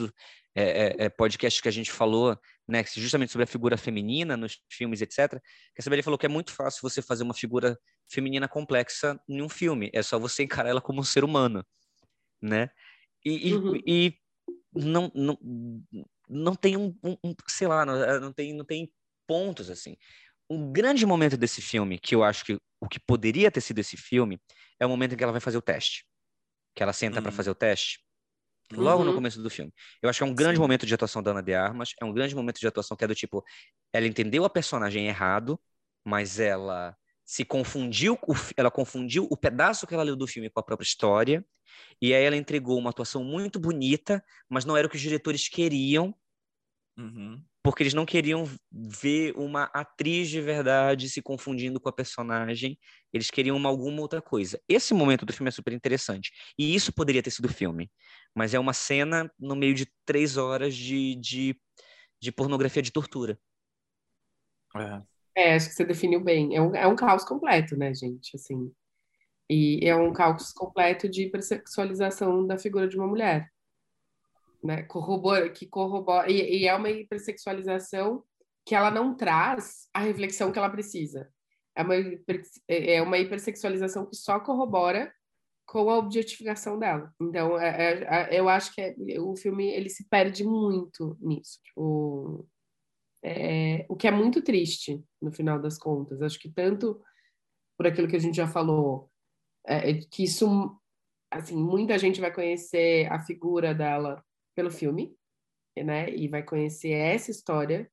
é, é, podcasts que a gente falou, né, justamente sobre a figura feminina nos filmes, etc., que a Sibeli falou que é muito fácil você fazer uma figura feminina complexa em um filme, é só você encarar ela como um ser humano, né? E, uhum. e, e não, não, não tem um, um, um, sei lá, não, não, tem, não tem pontos, assim um grande momento desse filme, que eu acho que o que poderia ter sido esse filme, é o momento em que ela vai fazer o teste. Que ela senta uhum. para fazer o teste. Logo uhum. no começo do filme. Eu acho que é um grande Sim. momento de atuação da Ana de Armas. É um grande momento de atuação que é do tipo. Ela entendeu a personagem errado, mas ela se confundiu. Ela confundiu o pedaço que ela leu do filme com a própria história. E aí ela entregou uma atuação muito bonita, mas não era o que os diretores queriam. Uhum porque eles não queriam ver uma atriz de verdade se confundindo com a personagem, eles queriam uma, alguma outra coisa. Esse momento do filme é super interessante, e isso poderia ter sido filme, mas é uma cena no meio de três horas de, de, de pornografia de tortura. É. é. acho que você definiu bem. É um, é um caos completo, né, gente? Assim, e é um caos completo de hipersexualização da figura de uma mulher né? Corrobora, que corrobora, e, e, é uma hipersexualização que ela não traz a reflexão que ela precisa. É uma, é, é uma hipersexualização que só corrobora com a objetificação dela. Então, é, é, é eu acho que é, o filme ele se perde muito nisso. Tipo, o que é muito triste, no final das contas. Acho que tanto por aquilo que a gente já falou, que isso, assim, muita gente vai conhecer a figura dela pelo filme, né? E vai conhecer essa história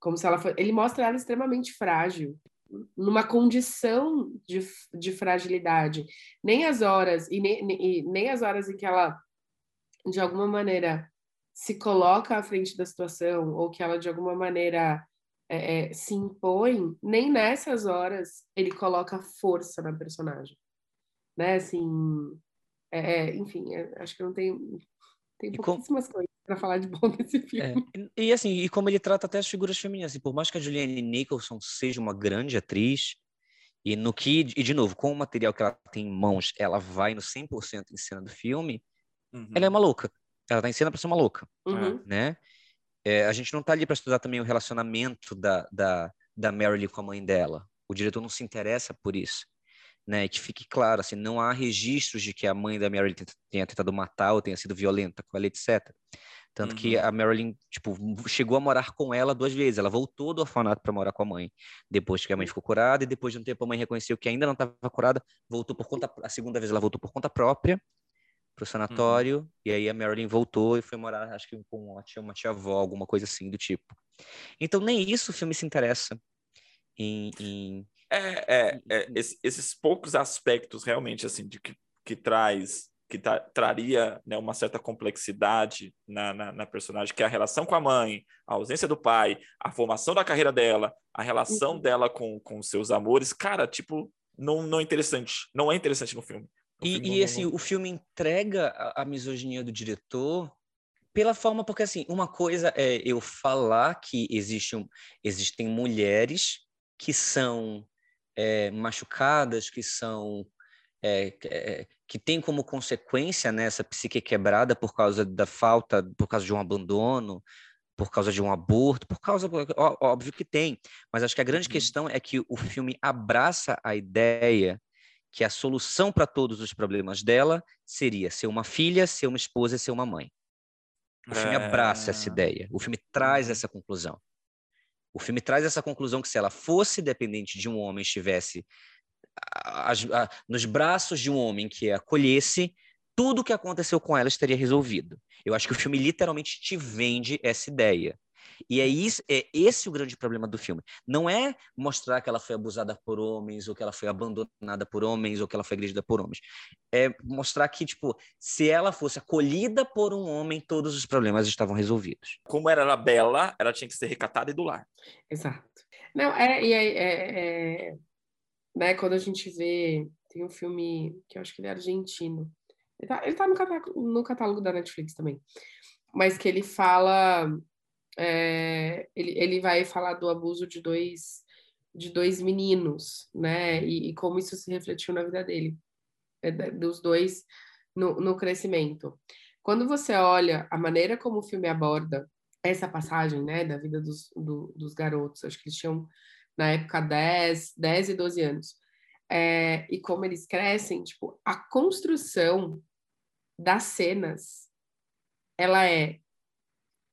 como se ela fosse. Ele mostra ela extremamente frágil, numa condição de, de fragilidade. Nem as horas e nem, nem, as horas em que ela, de alguma maneira, se coloca à frente da situação ou que ela de alguma maneira é, é, se impõe, nem nessas horas ele coloca força na personagem, né? Assim, é, é enfim, é, acho que não tem tem pouquíssimas com... coisas para falar de bom [LAUGHS] desse é, filme. É. E, e, assim, e como ele trata até as figuras femininas, assim, por mais que a Julianne Nicholson seja uma grande atriz, e no que, e de novo, com o material que ela tem em mãos, ela vai no 100% em cena do filme, uhum. ela é maluca. Ela tá em cena para ser maluca, uhum. né? É, a gente não tá ali para estudar também o relacionamento da, da, da Marilyn com a mãe dela. O diretor não se interessa por isso né, que fique claro, assim, não há registros de que a mãe da Marilyn tenha tentado matar ou tenha sido violenta com ela, etc. Tanto uhum. que a Marilyn, tipo, chegou a morar com ela duas vezes. Ela voltou do orfanato para morar com a mãe, depois que a mãe ficou curada, e depois de um tempo a mãe reconheceu que ainda não estava curada, voltou por conta. A segunda vez ela voltou por conta própria para o sanatório, uhum. e aí a Marilyn voltou e foi morar, acho que com uma tia, uma tia avó, alguma coisa assim do tipo. Então nem isso o filme se interessa em, em é, é, é esse, esses poucos aspectos realmente assim de que, que traz que tá, traria né, uma certa complexidade na, na, na, personagem, que é a relação com a mãe, a ausência do pai, a formação da carreira dela, a relação uhum. dela com, com seus amores, cara, tipo, não, não é interessante. Não é interessante no filme. e, filme e não, assim, não... o filme entrega a, a, misoginia do diretor pela forma, porque assim, uma coisa é eu falar que existe um, existem mulheres que são é, machucadas, que são é, é, que tem como consequência né, essa psique quebrada por causa da falta, por causa de um abandono, por causa de um aborto, por causa, óbvio que tem, mas acho que a grande uhum. questão é que o filme abraça a ideia que a solução para todos os problemas dela seria ser uma filha, ser uma esposa e ser uma mãe. O filme é... abraça essa ideia, o filme traz uhum. essa conclusão. O filme traz essa conclusão que se ela fosse dependente de um homem, estivesse as, a, nos braços de um homem que a acolhesse, tudo o que aconteceu com ela estaria resolvido. Eu acho que o filme literalmente te vende essa ideia. E é, isso, é esse o grande problema do filme. Não é mostrar que ela foi abusada por homens, ou que ela foi abandonada por homens, ou que ela foi agredida por homens. É mostrar que, tipo, se ela fosse acolhida por um homem, todos os problemas estavam resolvidos. Como ela era bela, ela tinha que ser recatada e do lar. Exato. Não, é, é, é, é né, quando a gente vê, tem um filme que eu acho que ele é argentino, ele tá, ele tá no, catálogo, no catálogo da Netflix também, mas que ele fala, é, ele, ele vai falar do abuso de dois, de dois meninos, né, e, e como isso se refletiu na vida dele, é, dos dois no, no crescimento. Quando você olha a maneira como o filme aborda essa passagem, né, da vida dos, do, dos garotos, acho que eles tinham na época 10, 10 e 12 anos, é, e como eles crescem, tipo, a construção das cenas, ela é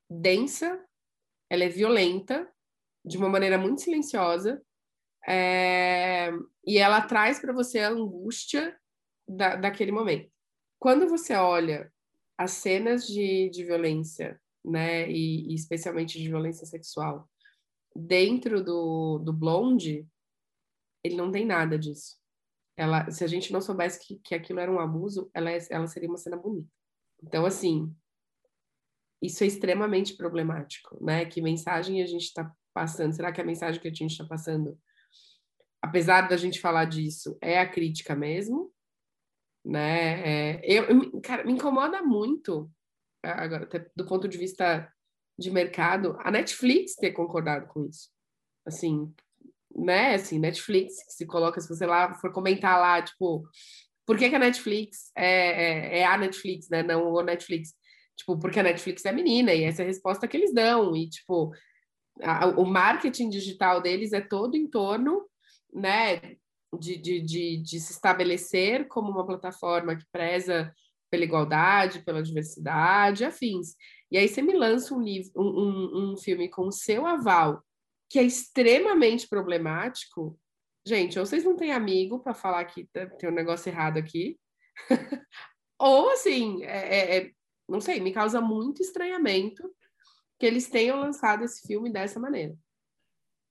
densa, ela é violenta, de uma maneira muito silenciosa, é, e ela traz para você a angústia da, daquele momento. Quando você olha as cenas de, de violência, né, e, e especialmente de violência sexual, dentro do, do Blonde, ele não tem nada disso. Ela, se a gente não soubesse que, que aquilo era um abuso, ela, é, ela seria uma cena bonita. Então, assim, isso é extremamente problemático, né? Que mensagem a gente está passando? Será que a mensagem que a gente está passando, apesar da gente falar disso, é a crítica mesmo? Né? É, eu, cara, me incomoda muito, agora, do ponto de vista de mercado, a Netflix ter concordado com isso. Assim, né? Assim, Netflix, se coloca, se você lá for comentar lá, tipo, por que, que a Netflix é, é, é, a Netflix, né? Não o Netflix. Tipo, porque a Netflix é menina, e essa é a resposta que eles dão. E, tipo, a, o marketing digital deles é todo em torno, né? De, de, de, de se estabelecer como uma plataforma que preza pela igualdade, pela diversidade, afins. E aí você me lança um, livro, um, um, um filme com o seu aval, que é extremamente problemático. Gente, ou vocês não têm amigo para falar que tem um negócio errado aqui, [LAUGHS] ou assim, é, é, é, não sei, me causa muito estranhamento que eles tenham lançado esse filme dessa maneira.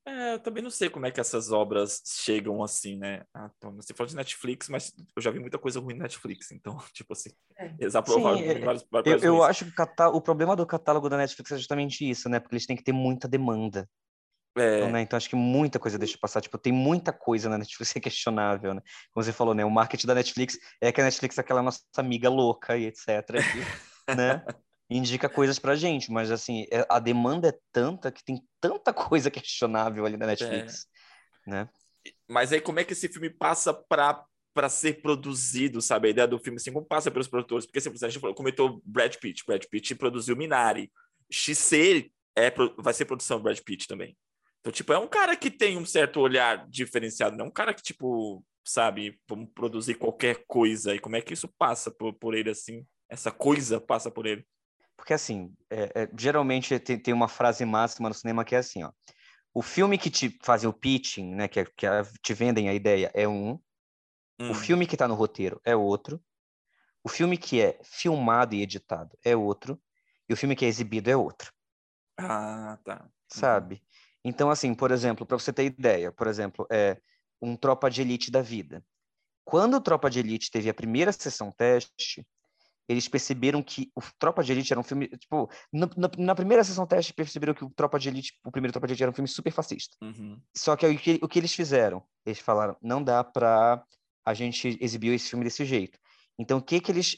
É, eu também não sei como é que essas obras chegam assim, né? Ah, então, você falou de Netflix, mas eu já vi muita coisa ruim na Netflix, então, [LAUGHS] tipo assim, é. eles aprovaram Sim, vários, vários Eu, eu acho que o, catá o problema do catálogo da Netflix é justamente isso, né? Porque eles têm que ter muita demanda. É. Então, né? então, acho que muita coisa deixa passar. Tipo, tem muita coisa na Netflix [LAUGHS] que é questionável, né? Como você falou, né? O marketing da Netflix é que a Netflix é aquela nossa amiga louca e etc. [LAUGHS] né? indica coisas pra gente, mas assim, é, a demanda é tanta que tem tanta coisa [LAUGHS] questionável ali na Netflix, é. né? Mas aí como é que esse filme passa para para ser produzido, sabe? A ideia do filme, assim, como passa pelos produtores? Porque, assim, a gente falou, comentou Brad Pitt. Brad Pitt produziu Minari. XC é, vai ser produção Brad Pitt também. Então, tipo, é um cara que tem um certo olhar diferenciado, não é um cara que, tipo, sabe, vamos produzir qualquer coisa. E como é que isso passa por, por ele, assim? Essa coisa passa por ele? Porque, assim, é, é, geralmente tem, tem, uma frase máxima no cinema que é assim, ó. O filme que te fazem o pitching, né, que, é, que é, te vendem a ideia é um, hum. o filme que está no roteiro é outro, o filme que é filmado e editado é outro, e o filme que é exibido é outro. Ah, tá. Uhum. Sabe? Então, assim, por exemplo, para você ter ideia, por exemplo, é um Tropa de Elite da vida. Quando o Tropa de Elite teve a primeira sessão teste, eles perceberam que o Tropa de Elite era um filme, tipo, na, na, na, primeira sessão teste perceberam que o Tropa de Elite, o primeiro Tropa de Elite era um filme super fascista. Uhum. Só que o, que o que eles fizeram? Eles falaram, não dá para a gente exibir esse filme desse jeito. Então, o que que eles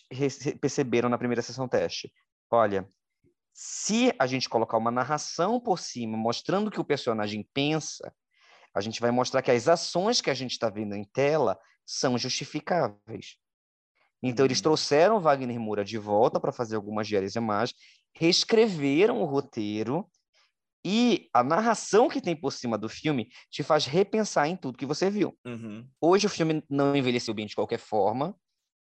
perceberam na primeira sessão teste? Olha, se a gente colocar uma narração por cima, mostrando o que o personagem pensa, A gente vai mostrar que as ações que a gente está vendo em tela são justificáveis. Então, eles uhum. trouxeram Wagner Moura de volta para fazer algumas diárias a mais, reescreveram o roteiro e a narração que tem por cima do filme te faz repensar em tudo que você viu. Uhum. Hoje o filme não envelheceu bem de qualquer forma,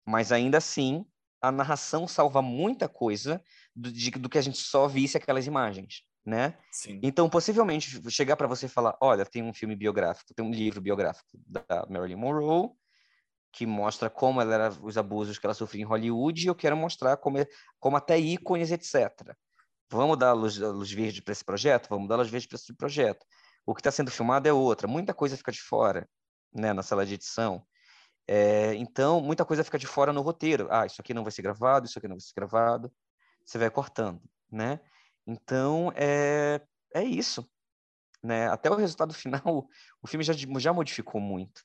mas ainda assim a narração salva muita coisa do, de, do que a gente só visse aquelas imagens, né? Sim. Então, possivelmente, chegar para você e falar, olha, tem um filme biográfico, tem um livro biográfico da Marilyn Monroe, que mostra como ela era, os abusos que ela sofria em Hollywood, e eu quero mostrar como, é, como até ícones, etc. Vamos dar luz, luz verde para esse projeto? Vamos dar luz verde para esse projeto. O que está sendo filmado é outra. Muita coisa fica de fora, né, na sala de edição. É, então, muita coisa fica de fora no roteiro. Ah, isso aqui não vai ser gravado, isso aqui não vai ser gravado. Você vai cortando, né? Então, é, é isso. Né? Até o resultado [LAUGHS] final, o filme já, já modificou muito.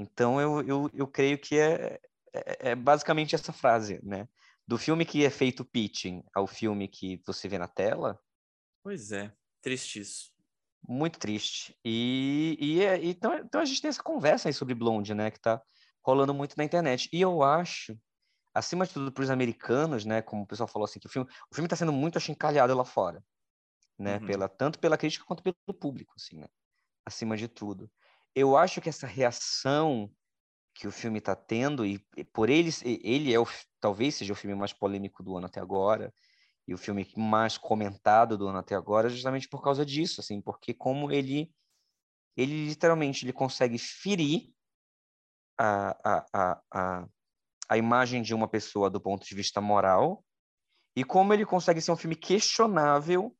Então, eu, eu, eu creio que é, é, é basicamente essa frase, né? do filme que é feito pitching ao filme que você vê na tela. Pois é, triste isso. Muito triste. E, e, é, então, então a gente tem essa conversa aí sobre Blonde, né, que tá rolando muito na internet. E eu acho, acima de tudo para os americanos, né, como o pessoal falou assim, que o filme o filme está sendo muito achincalhado lá fora, né, uhum. pela tanto pela crítica quanto pelo público, assim, né, acima de tudo. Eu acho que essa reação que o filme está tendo e, por ele ele é o, talvez seja o filme mais polêmico do ano até agora e o filme mais comentado do ano até agora justamente por causa disso assim porque como ele ele literalmente ele consegue ferir a, a, a, a, a imagem de uma pessoa do ponto de vista moral e como ele consegue ser um filme questionável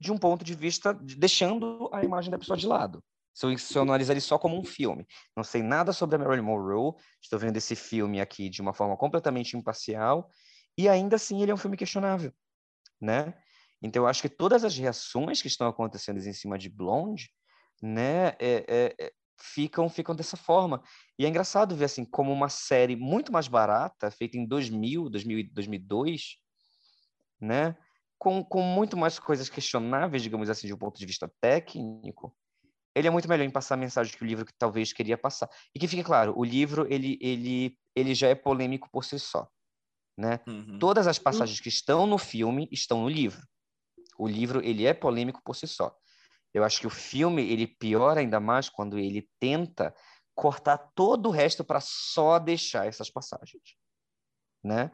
de um ponto de vista deixando a imagem da pessoa de lado se eu, analisar ele só como um filme, não sei nada sobre a Marilyn Monroe, estou vendo esse filme aqui de uma forma completamente imparcial, e ainda assim ele é um filme questionável, né? Então eu acho que todas as reações que estão acontecendo em cima de Blonde, né, é, é, é, ficam ficam dessa forma. E é engraçado ver assim como uma série muito mais barata, feita em 2000, 2000 2002, né, com, com muito mais coisas questionáveis, digamos assim, de um ponto de vista técnico, ele é muito melhor em passar a mensagem que o livro que talvez queria passar. E que fique claro, o livro ele, ele, ele já é polêmico por si só. Né? Uhum. Todas as passagens que estão no filme estão no livro. O livro ele é polêmico por si só. Eu acho que o filme ele piora ainda mais quando ele tenta cortar todo o resto para só deixar essas passagens, né?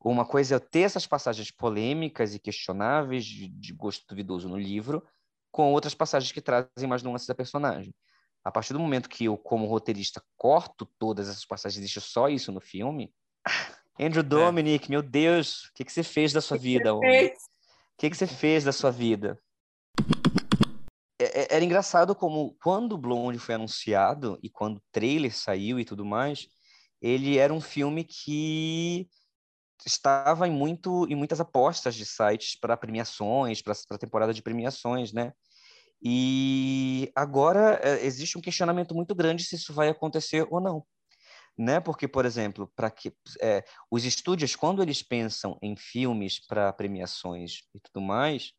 Uma coisa é eu ter essas passagens polêmicas e questionáveis de, de gosto duvidoso no livro, com outras passagens que trazem mais nuances da personagem. A partir do momento que eu, como roteirista, corto todas essas passagens e deixo só isso no filme, [LAUGHS] Andrew é. Dominic, é. meu Deus, o que, que você fez da sua vida? O que, que você fez da sua vida? É, é, era engraçado como, quando Blonde foi anunciado e quando o trailer saiu e tudo mais, ele era um filme que estava em, muito, em muitas apostas de sites para premiações, para a temporada de premiações, né? E agora é, existe um questionamento muito grande se isso vai acontecer ou não. Né? Porque, por exemplo, para que é, os estúdios, quando eles pensam em filmes para premiações e tudo mais,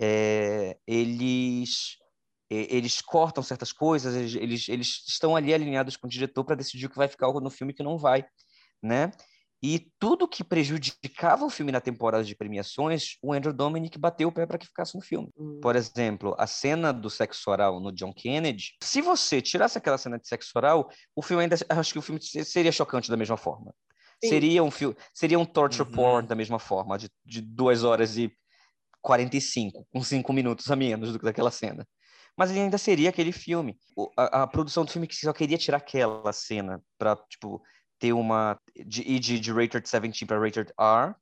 é, eles eles cortam certas coisas, eles, eles, eles estão ali alinhados com o diretor para decidir o que vai ficar no filme e o que não vai, né? E tudo que prejudicava o filme na temporada de premiações, o Andrew Dominic bateu o pé para que ficasse no filme. Hum. Por exemplo, a cena do sexo oral no John Kennedy. Se você tirasse aquela cena de sexo oral, o filme ainda acho que o filme seria chocante da mesma forma. Sim. Seria um filme, seria um torture uhum. porn da mesma forma, de, de duas horas e 45, com cinco minutos a menos do que daquela cena. Mas ele ainda seria aquele filme. A, a produção do filme que só queria tirar aquela cena para tipo ter uma de de, de rated 17 para rated R,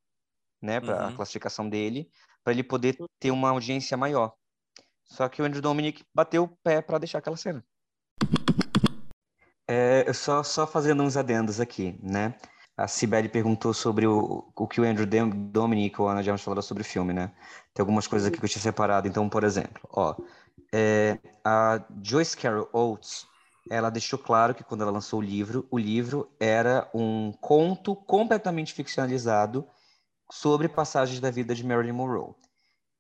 né, para uhum. a classificação dele, para ele poder ter uma audiência maior. Só que o Andrew Dominic bateu o pé para deixar aquela cena. É, só, só fazendo uns adendos aqui, né? A Cibele perguntou sobre o, o que o Andrew Dominic ou a Ana James falaram sobre o filme, né? Tem algumas coisas aqui que eu tinha separado. Então, por exemplo, ó, é, a Joyce Carol Oates, ela deixou claro que quando ela lançou o livro, o livro era um conto completamente ficcionalizado sobre passagens da vida de Marilyn Monroe.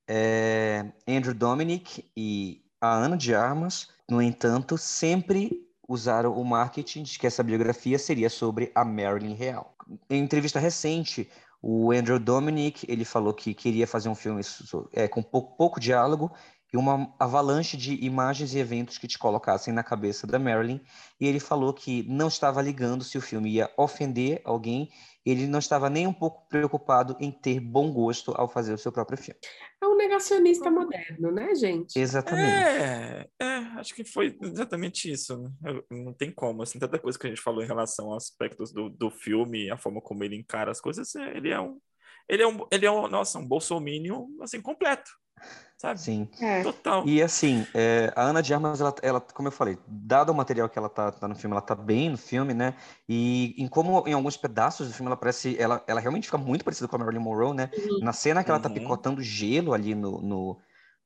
É, Andrew Dominic e a Ana de Armas, no entanto, sempre usaram o marketing de que essa biografia seria sobre a Marilyn real. Em entrevista recente, o Andrew Dominic ele falou que queria fazer um filme é, com pouco, pouco diálogo e uma avalanche de imagens e eventos que te colocassem na cabeça da Marilyn. E ele falou que não estava ligando se o filme ia ofender alguém, ele não estava nem um pouco preocupado em ter bom gosto ao fazer o seu próprio filme. É um negacionista moderno, né, gente? Exatamente. É, é acho que foi exatamente isso. Né? Não tem como, assim, tanta coisa que a gente falou em relação aos aspectos do, do filme, a forma como ele encara as coisas, é, ele é um ele é um, ele é um, nossa, um bolsominion, assim, completo sabe? Sim. É. Total. E assim, é, a Ana de Armas, ela, ela, como eu falei, dado o material que ela tá, tá, no filme, ela tá bem no filme, né? E em como em alguns pedaços do filme ela parece, ela, ela realmente fica muito parecida com a Marilyn Monroe, né? Uhum. Na cena que ela tá uhum. picotando gelo ali no, no,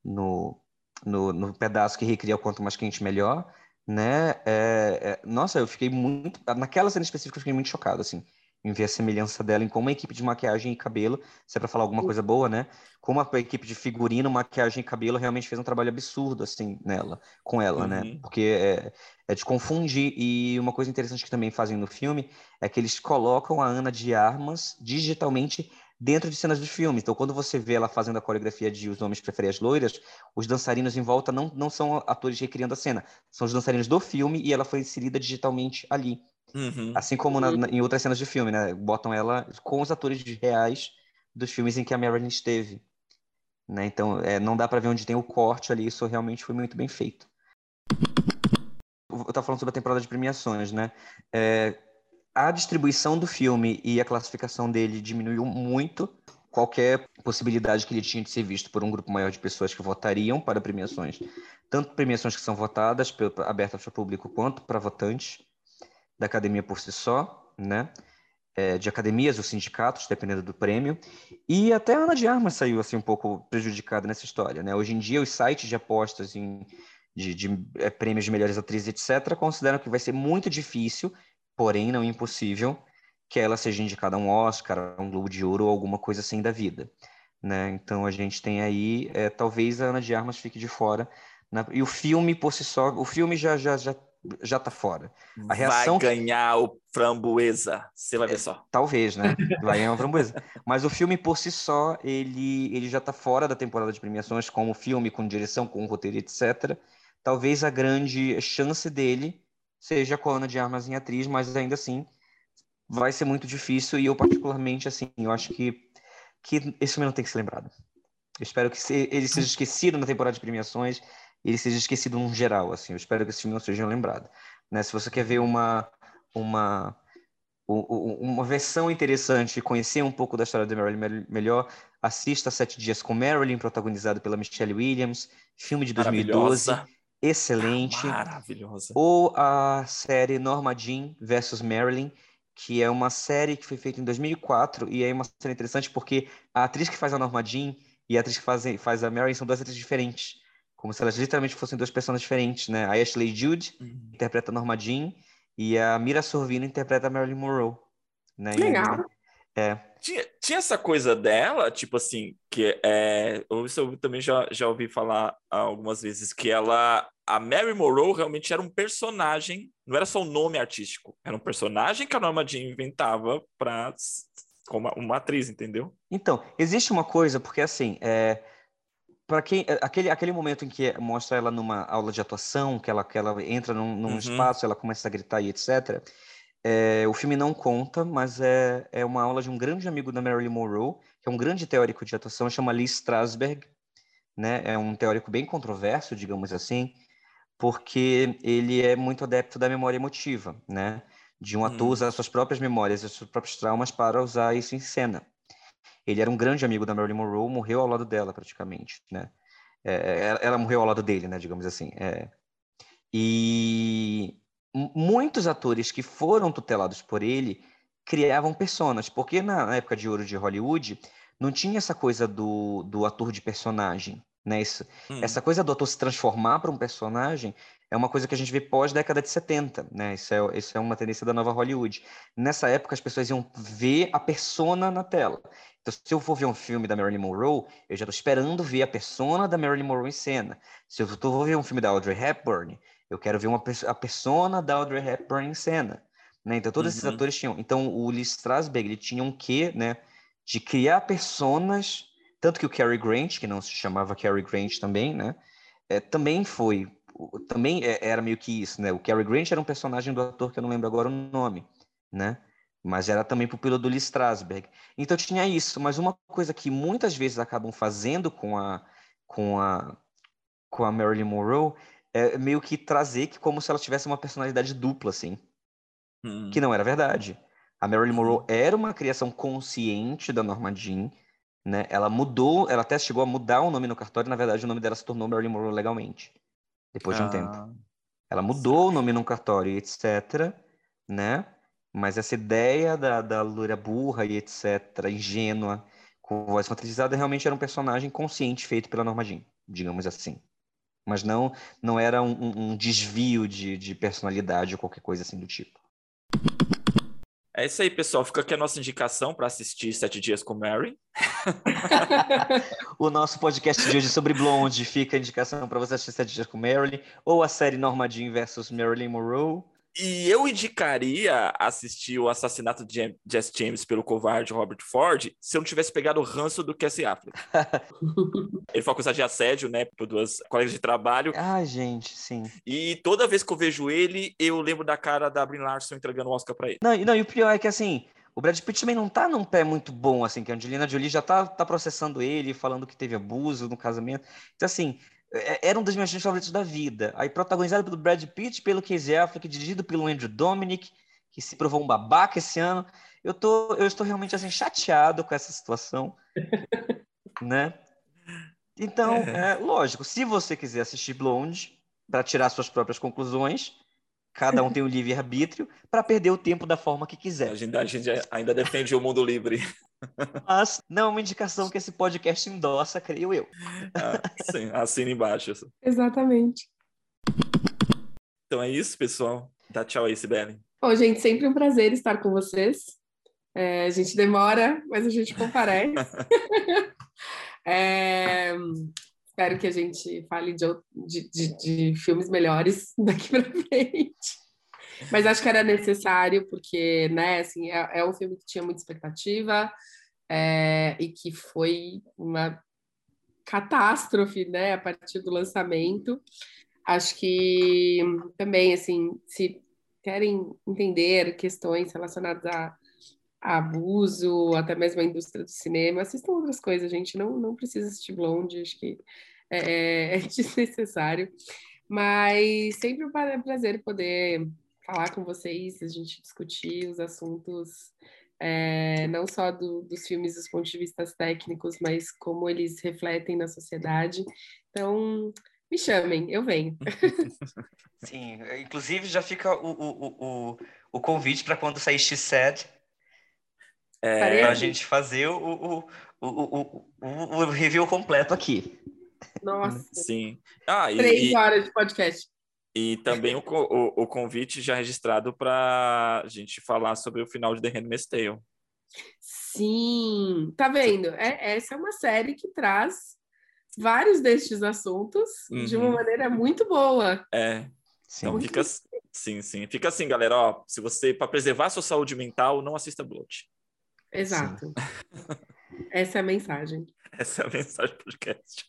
no, no, no pedaço que recria o quanto mais quente melhor, né? É, é, nossa, eu fiquei muito, naquela cena específica eu fiquei muito chocado, assim em ver a semelhança dela em como a equipe de maquiagem e cabelo, se é para falar alguma coisa boa, né? Como a equipe de figurino, maquiagem e cabelo realmente fez um trabalho absurdo, assim, nela, com ela, né? uhum. né? Porque é, é de confundir. E uma coisa interessante que também fazem no filme é que eles colocam a Ana de Armas digitalmente dentro de cenas do filme. Então, quando você vê ela fazendo a coreografia de Os Homens Preferem as Loiras, os dançarinos em volta não, não são atores recriando a cena, são os dançarinos do filme e ela foi inserida digitalmente ali. Uhum. Assim como na, na, em outras cenas de filme, né? Botam ela com os atores reais dos filmes em que a Marilyn esteve. Né? Então, é, não dá para ver onde tem o corte ali, isso realmente foi muito bem feito. Eu estava falando sobre a temporada de premiações, né? É, a distribuição do filme e a classificação dele diminuiu muito qualquer possibilidade que ele tinha de ser visto por um grupo maior de pessoas que votariam para premiações, tanto premiações que são votadas, abertas para o público, quanto para votantes da academia por si só, né? É, de academias ou sindicatos, dependendo do prêmio, e até a Ana de Armas saiu assim um pouco prejudicada nessa história, né? Hoje em dia os sites de apostas em, de, de é, prêmios de melhores atrizes, etc., consideram que vai ser muito difícil, porém não impossível, que ela seja indicada a um Oscar, a um Globo de Ouro ou alguma coisa assim da vida, né? Então a gente tem aí, é, talvez a Ana de Armas fique de fora, e o filme por si só, o filme já já já já tá fora. A reação vai ganhar o framboesa, você vai ver só. É, talvez, né? [LAUGHS] Vai ganhar o framboesa. Mas o filme por si só, ele, ele já tá fora da temporada de premiações como filme, com direção, com roteiro, etc. Talvez a grande chance dele seja com a Ana de Armas em atriz, mas ainda assim vai ser muito difícil e eu particularmente, assim, eu acho que, que esse filme não tem que ser lembrado. Eu espero que ele seja esquecido na temporada de premiações ele seja esquecido no geral, assim. Eu espero que esse filme não seja lembrado. Né? Se você quer ver uma, uma, uma versão interessante conhecer um pouco da história de Marilyn melhor, assista Sete Dias com Marilyn, protagonizado pela Michelle Williams, filme de 2012, excelente. Maravilhosa. Ou a série Norma Jean versus Marilyn, que é uma série que foi feita em 2004 e é uma série interessante porque a atriz que faz a Norma Jean e a atriz que faz, faz a Marilyn são duas atrizes diferentes como se elas literalmente fossem duas pessoas diferentes, né? A Ashley Judd uhum. interpreta a Norma Jean e a Mira Sorvino interpreta a Marilyn Monroe. Né? Legal. É. Tinha, tinha essa coisa dela, tipo assim, que é. Isso eu também já, já ouvi falar algumas vezes, que ela. A Mary Monroe realmente era um personagem, não era só um nome artístico, era um personagem que a Norma Jean inventava para como uma atriz, entendeu? Então, existe uma coisa, porque assim, é, para quem é, aquele aquele momento em que mostra ela numa aula de atuação que ela que ela entra num, num uhum. espaço ela começa a gritar e etc é, o filme não conta mas é é uma aula de um grande amigo da Marilyn Monroe que é um grande teórico de atuação chama Lee Strasberg né é um teórico bem controverso digamos assim porque ele é muito adepto da memória emotiva né de um ator uhum. usar suas próprias memórias e seus próprios traumas para usar isso em cena ele era um grande amigo da Marilyn Monroe, morreu ao lado dela praticamente, né? É, ela, ela, morreu ao lado dele, né? Digamos assim. É. E muitos atores que foram tutelados por ele criavam personas, porque na época de ouro de Hollywood não tinha essa coisa do, do ator de personagem, né? Isso, hum. Essa coisa do ator se transformar para um personagem é uma coisa que a gente vê pós década de 70, né? Isso é, isso é uma tendência da nova Hollywood. Nessa época as pessoas iam ver a persona na tela. Então, se eu for ver um filme da Marilyn Monroe, eu já estou esperando ver a persona da Marilyn Monroe em cena. Se eu for ver um filme da Audrey Hepburn, eu quero ver uma, a persona da Audrey Hepburn em cena. Né? Então, todos uhum. esses atores tinham. Então, o Lee Strasberg, ele tinha um quê, né? De criar personas, tanto que o Cary Grant, que não se chamava Cary Grant também, né? É, também foi, também é, era meio que isso, né? O Cary Grant era um personagem do ator que eu não lembro agora o nome, né? Mas era também pupila do Lee Strasberg. Então tinha isso, mas uma coisa que muitas vezes acabam fazendo com a com a com a Marilyn Monroe é meio que trazer que como se ela tivesse uma personalidade dupla assim hum. que não era verdade. A Marilyn. Monroe era uma criação consciente da Norma Jean, né? Ela mudou, ela até chegou a mudar o nome no cartório, na verdade o nome dela se tornou Marilyn Monroe legalmente, depois de um ah. tempo. Ela mudou o nome no cartório, etc, né? Mas essa ideia da, da loira burra e etc, ingênua, com voz fantasizada, realmente era um personagem consciente feito pela Norma Jean, digamos assim. Mas não não era um, um desvio de, de personalidade ou qualquer coisa assim do tipo. É isso aí, pessoal. Fica aqui a nossa indicação para assistir Sete Dias com Mary. [LAUGHS] o nosso podcast de hoje sobre Blonde fica a indicação para você assistir Sete Dias com Marilyn ou a série Norma Jean versus Marilyn Monroe. E eu indicaria assistir o assassinato de Jesse James pelo covarde Robert Ford se eu não tivesse pegado o ranço do Cassie Affleck. [LAUGHS] Ele foi acusado de assédio, né, por duas colegas de trabalho. Ah, gente, sim. E toda vez que eu vejo ele, eu lembro da cara da Brie Larson entregando o Oscar pra ele. Não, não, e o pior é que, assim, o Brad Pitt também não tá num pé muito bom, assim, que a Angelina Jolie já tá, tá processando ele, falando que teve abuso no casamento. Então, assim, era um dos meus filmes favoritos da vida. Aí protagonizado pelo Brad Pitt, pelo Casey Affleck, dirigido pelo Andrew Dominic, que se provou um babaca esse ano. Eu tô, eu estou realmente assim chateado com essa situação, [LAUGHS] né? Então, é. É, lógico, se você quiser assistir Blonde para tirar suas próprias conclusões, cada um tem o um livre arbítrio para perder o tempo da forma que quiser. A gente, a gente ainda defende o mundo livre. Mas não é uma indicação que esse podcast endossa, creio eu. [LAUGHS] Ah, sim, assina embaixo. Exatamente. Então é isso, pessoal. Dá tchau aí, Sibeli. Bom, gente, sempre um prazer estar com vocês. É, a gente demora, mas a gente comparece. [LAUGHS] é, espero que a gente fale de, de, de, de filmes melhores daqui para frente. Mas acho que era necessário, porque, né, assim, é, é um filme que tinha muita expectativa é, e que foi uma catástrofe, né, a partir do lançamento. Acho que também, assim, se querem entender questões relacionadas a, a abuso, até mesmo a indústria do cinema, assistam outras coisas, gente. Não, não precisa assistir Blonde, acho que é, é [LAUGHS] desnecessário. Mas sempre um prazer poder falar com vocês, a gente discutir os assuntos, é, não só do, dos filmes dos pontos de vista técnicos, mas como eles refletem na sociedade. Então, me chamem, eu venho. [LAUGHS] Sim, inclusive já fica o, o, o, o convite para quando sair X7, é, para a gente fazer o, o, o, o, o, review completo aqui. Nossa. Sim. Ah, e, Três horas de podcast. E também o, o, o convite já registrado para a gente falar sobre o final de The Handmaid's Tale. Sim, tá vendo? É, essa é uma série que traz vários destes assuntos uhum. de uma uhum. maneira muito boa. É. Sim. Então fica sim, sim. Fica assim, galera, ó, se você para preservar a sua saúde mental, não assista Blood. Exato. Essa é a mensagem. [LAUGHS] Essa é a mensagem do podcast.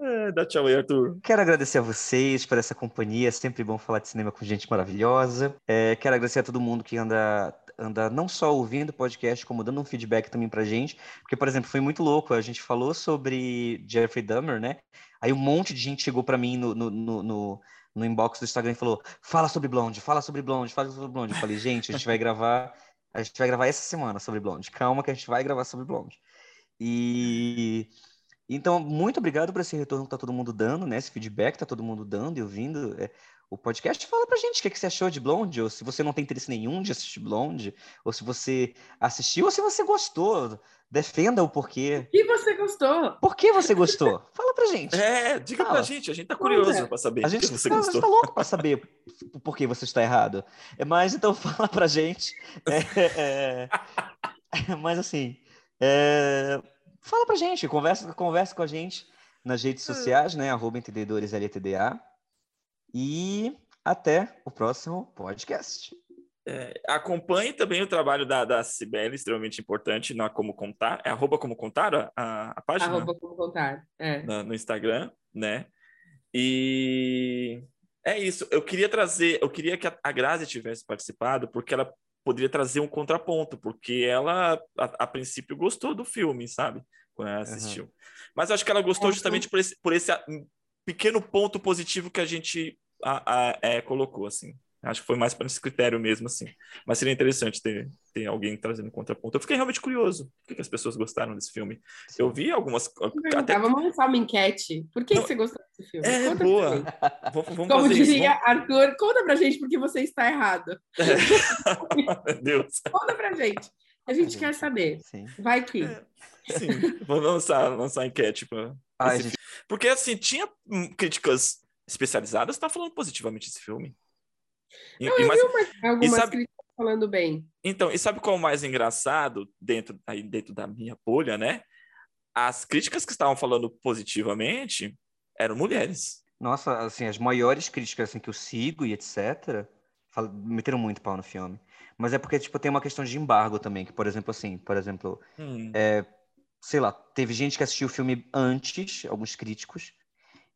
É, dá tchau aí, Arthur. Quero agradecer a vocês por essa companhia. É sempre bom falar de cinema com gente maravilhosa. É, quero agradecer a todo mundo que anda, anda não só ouvindo o podcast, como dando um feedback também pra gente. Porque, por exemplo, foi muito louco. A gente falou sobre Jeffrey Dahmer, né? Aí um monte de gente chegou para mim no, no, no, no no inbox do Instagram e falou: fala sobre Blonde, fala sobre Blonde, fala sobre Blonde. Eu falei, gente, a gente vai gravar, a gente vai gravar essa semana sobre Blonde. Calma que a gente vai gravar sobre Blonde. E então, muito obrigado por esse retorno que tá todo mundo dando, né? Esse feedback tá todo mundo dando e ouvindo. É, o podcast fala pra gente o que, é que você achou de Blonde, ou se você não tem interesse nenhum de assistir Blonde, ou se você assistiu, ou se você gostou. Defenda o porquê. E você gostou? Por que você gostou? Fala pra gente. É, diga Fala. pra gente, a gente tá curioso é. pra saber. A gente, que você tá, gostou. a gente tá louco pra saber por que você está errado. É, mas então [LAUGHS] fala pra gente. É, é, é mas assim, É... Fala pra gente, conversa, conversa com a gente nas redes sociais, né? Arroba Entendedores LTDA. E até o próximo podcast. É, acompanhe também o trabalho da, da Cibele, extremamente importante na Como Contar. É arroba Como Contar a, a página? Arroba Como Contar, é. Na, no Instagram, né? E é isso. Eu queria trazer, eu queria que a, a Grazi tivesse participado, porque ela poderia trazer um contraponto, porque ela, a, a princípio, gostou do filme, sabe? Quando ela assistiu. Uhum. Mas acho que ela gostou justamente por esse, por esse pequeno ponto positivo que a gente a, a, é, colocou, assim. Acho que foi mais para esse critério mesmo, assim. Mas seria interessante ter, ter alguém trazendo contraponto. Eu fiquei realmente curioso. Por que, as pessoas gostaram desse filme? Eu vi algumas. Até... Vamos lançar uma enquete. Por que, Não, que você gostou desse filme? É, conta boa. Vamos, vamos Como diria isso. Arthur, conta pra gente porque você está errado. É. [LAUGHS] Meu Deus. Conta pra gente. A gente quer saber. Sim. Vai que. É, sim, [LAUGHS] vamos lançar, lançar enquete. Pra Ai, gente... Porque, assim, tinha críticas especializadas que tá falando positivamente desse filme. E, Não, e, mas, algumas sabe, críticas falando bem. Então, e sabe qual é o mais engraçado dentro, aí dentro da minha bolha, né? As críticas que estavam falando positivamente eram mulheres. Nossa, assim, as maiores críticas assim, que eu sigo e etc. meteram muito pau no filme. Mas é porque, tipo, tem uma questão de embargo também, que, por exemplo, assim, por exemplo, hum. é, sei lá, teve gente que assistiu o filme antes, alguns críticos,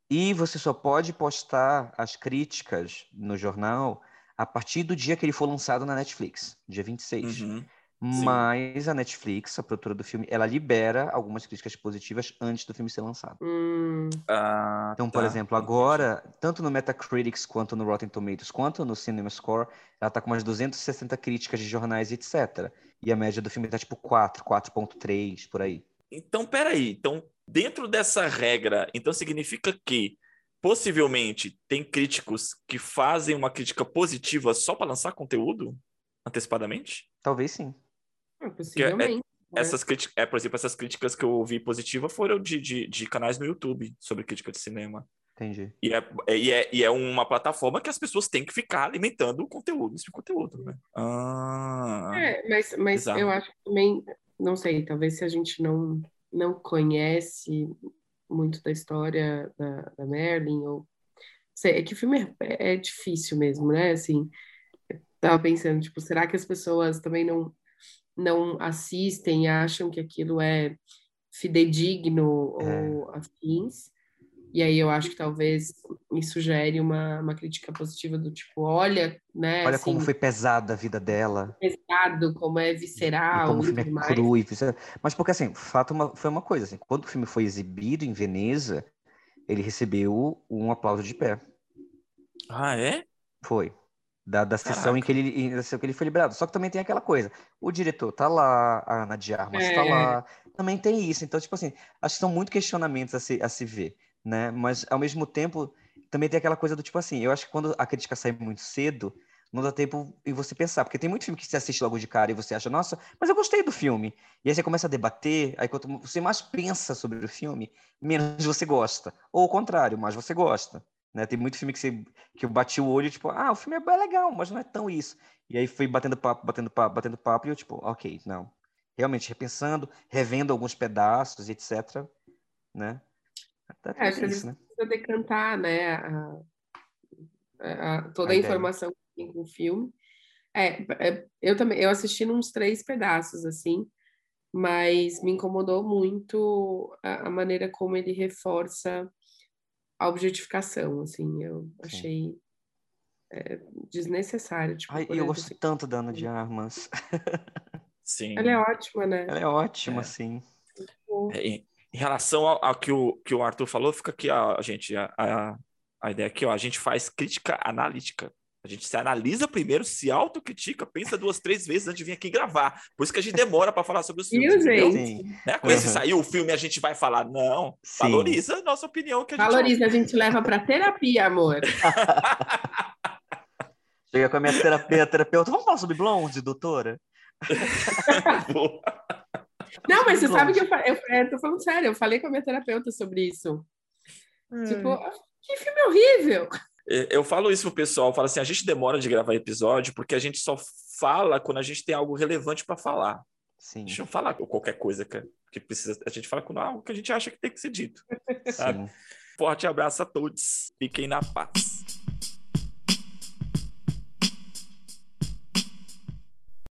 e você só pode postar as críticas no jornal a partir do dia que ele for lançado na Netflix, dia 26. Uhum. Mas a Netflix, a produtora do filme, ela libera algumas críticas positivas antes do filme ser lançado. Hum. Ah, então, por tá. exemplo, agora, tanto no Metacritics, quanto no Rotten Tomatoes, quanto no Cinema Score, ela tá com umas 260 críticas de jornais, etc. E a média do filme tá tipo 4, 4.3, por aí. Então, peraí. Então, dentro dessa regra, então significa que possivelmente tem críticos que fazem uma crítica positiva só para lançar conteúdo antecipadamente? Talvez sim. É, possivelmente. É, essas críticas, é, por exemplo, essas críticas que eu ouvi positiva foram de, de, de canais no YouTube sobre crítica de cinema. Entendi. E é, é, e, é, e é uma plataforma que as pessoas têm que ficar alimentando o conteúdo, esse conteúdo, né? Ah, é, mas, mas eu acho que também, não sei, talvez se a gente não não conhece muito da história da, da Merlin, ou sei, é que o filme é, é difícil mesmo, né? Assim, tava pensando, tipo, será que as pessoas também não não assistem e acham que aquilo é fidedigno é. ou afins? E aí eu acho que talvez isso gere uma, uma crítica positiva do tipo, olha, né? Olha assim, como foi pesada a vida dela. Pesado, como é visceral. E como o filme é cru e visceral. Mas porque, assim, fato uma, foi uma coisa, assim, quando o filme foi exibido em Veneza, ele recebeu um aplauso de pé. Ah, é? Foi. Da, da sessão em que, ele, que ele foi liberado. Só que também tem aquela coisa, o diretor tá lá, a Ana de Armas é. tá lá, também tem isso. Então, tipo assim, acho que são muitos questionamentos a se, a se ver né? Mas ao mesmo tempo também tem aquela coisa do tipo assim, eu acho que quando a crítica sai muito cedo, não dá tempo em você pensar, porque tem muito filme que você assiste logo de cara e você acha, nossa, mas eu gostei do filme. E aí você começa a debater, aí quanto você mais pensa sobre o filme, menos você gosta. Ou o contrário, mais você gosta. Né? Tem muito filme que, você, que eu bati o olho, tipo, ah, o filme é legal, mas não é tão isso. E aí fui batendo papo, batendo papo, batendo papo, e eu, tipo, ok, não. Realmente, repensando, revendo alguns pedaços, etc. Né? Tá é, isso, né? precisa decantar, né, a, a, toda a, a informação que tem com o filme. É, é, eu também, eu assisti uns três pedaços, assim, mas me incomodou muito a, a maneira como ele reforça a objetificação, assim, eu achei é, desnecessário. Tipo, Ai, eu gosto assim. tanto da Ana de Armas. Sim. Ela é ótima, né? Ela é ótima, é. sim. É, em relação ao, ao, que, o, que o Arthur falou, fica aqui, ó, gente, a, a, a ideia aqui, ó, a gente faz crítica analítica. A gente se analisa primeiro, se autocritica, pensa duas, três vezes antes de vir aqui gravar. Por isso que a gente demora para falar sobre os filmes. Viu, gente? Né? Quando uhum. saiu o filme, a gente vai falar, não, Sim. valoriza a nossa opinião. Que a gente valoriza, a gente leva para terapia, amor. [LAUGHS] Chega com a minha terapia, terapeuta, vamos falar sobre Blonde, doutora? [LAUGHS] Não, mas você sabe que eu, eu, eu tô falando sério, eu falei com a minha terapeuta sobre isso. Hum. Tipo, que filme horrível! Eu falo isso pro pessoal, falo assim, a gente demora de gravar episódio porque a gente só fala quando a gente tem algo relevante para falar. Sim. A gente não fala qualquer coisa que, que precisa. A gente fala com algo que a gente acha que tem que ser dito. Forte abraço a todos. Fiquem na paz.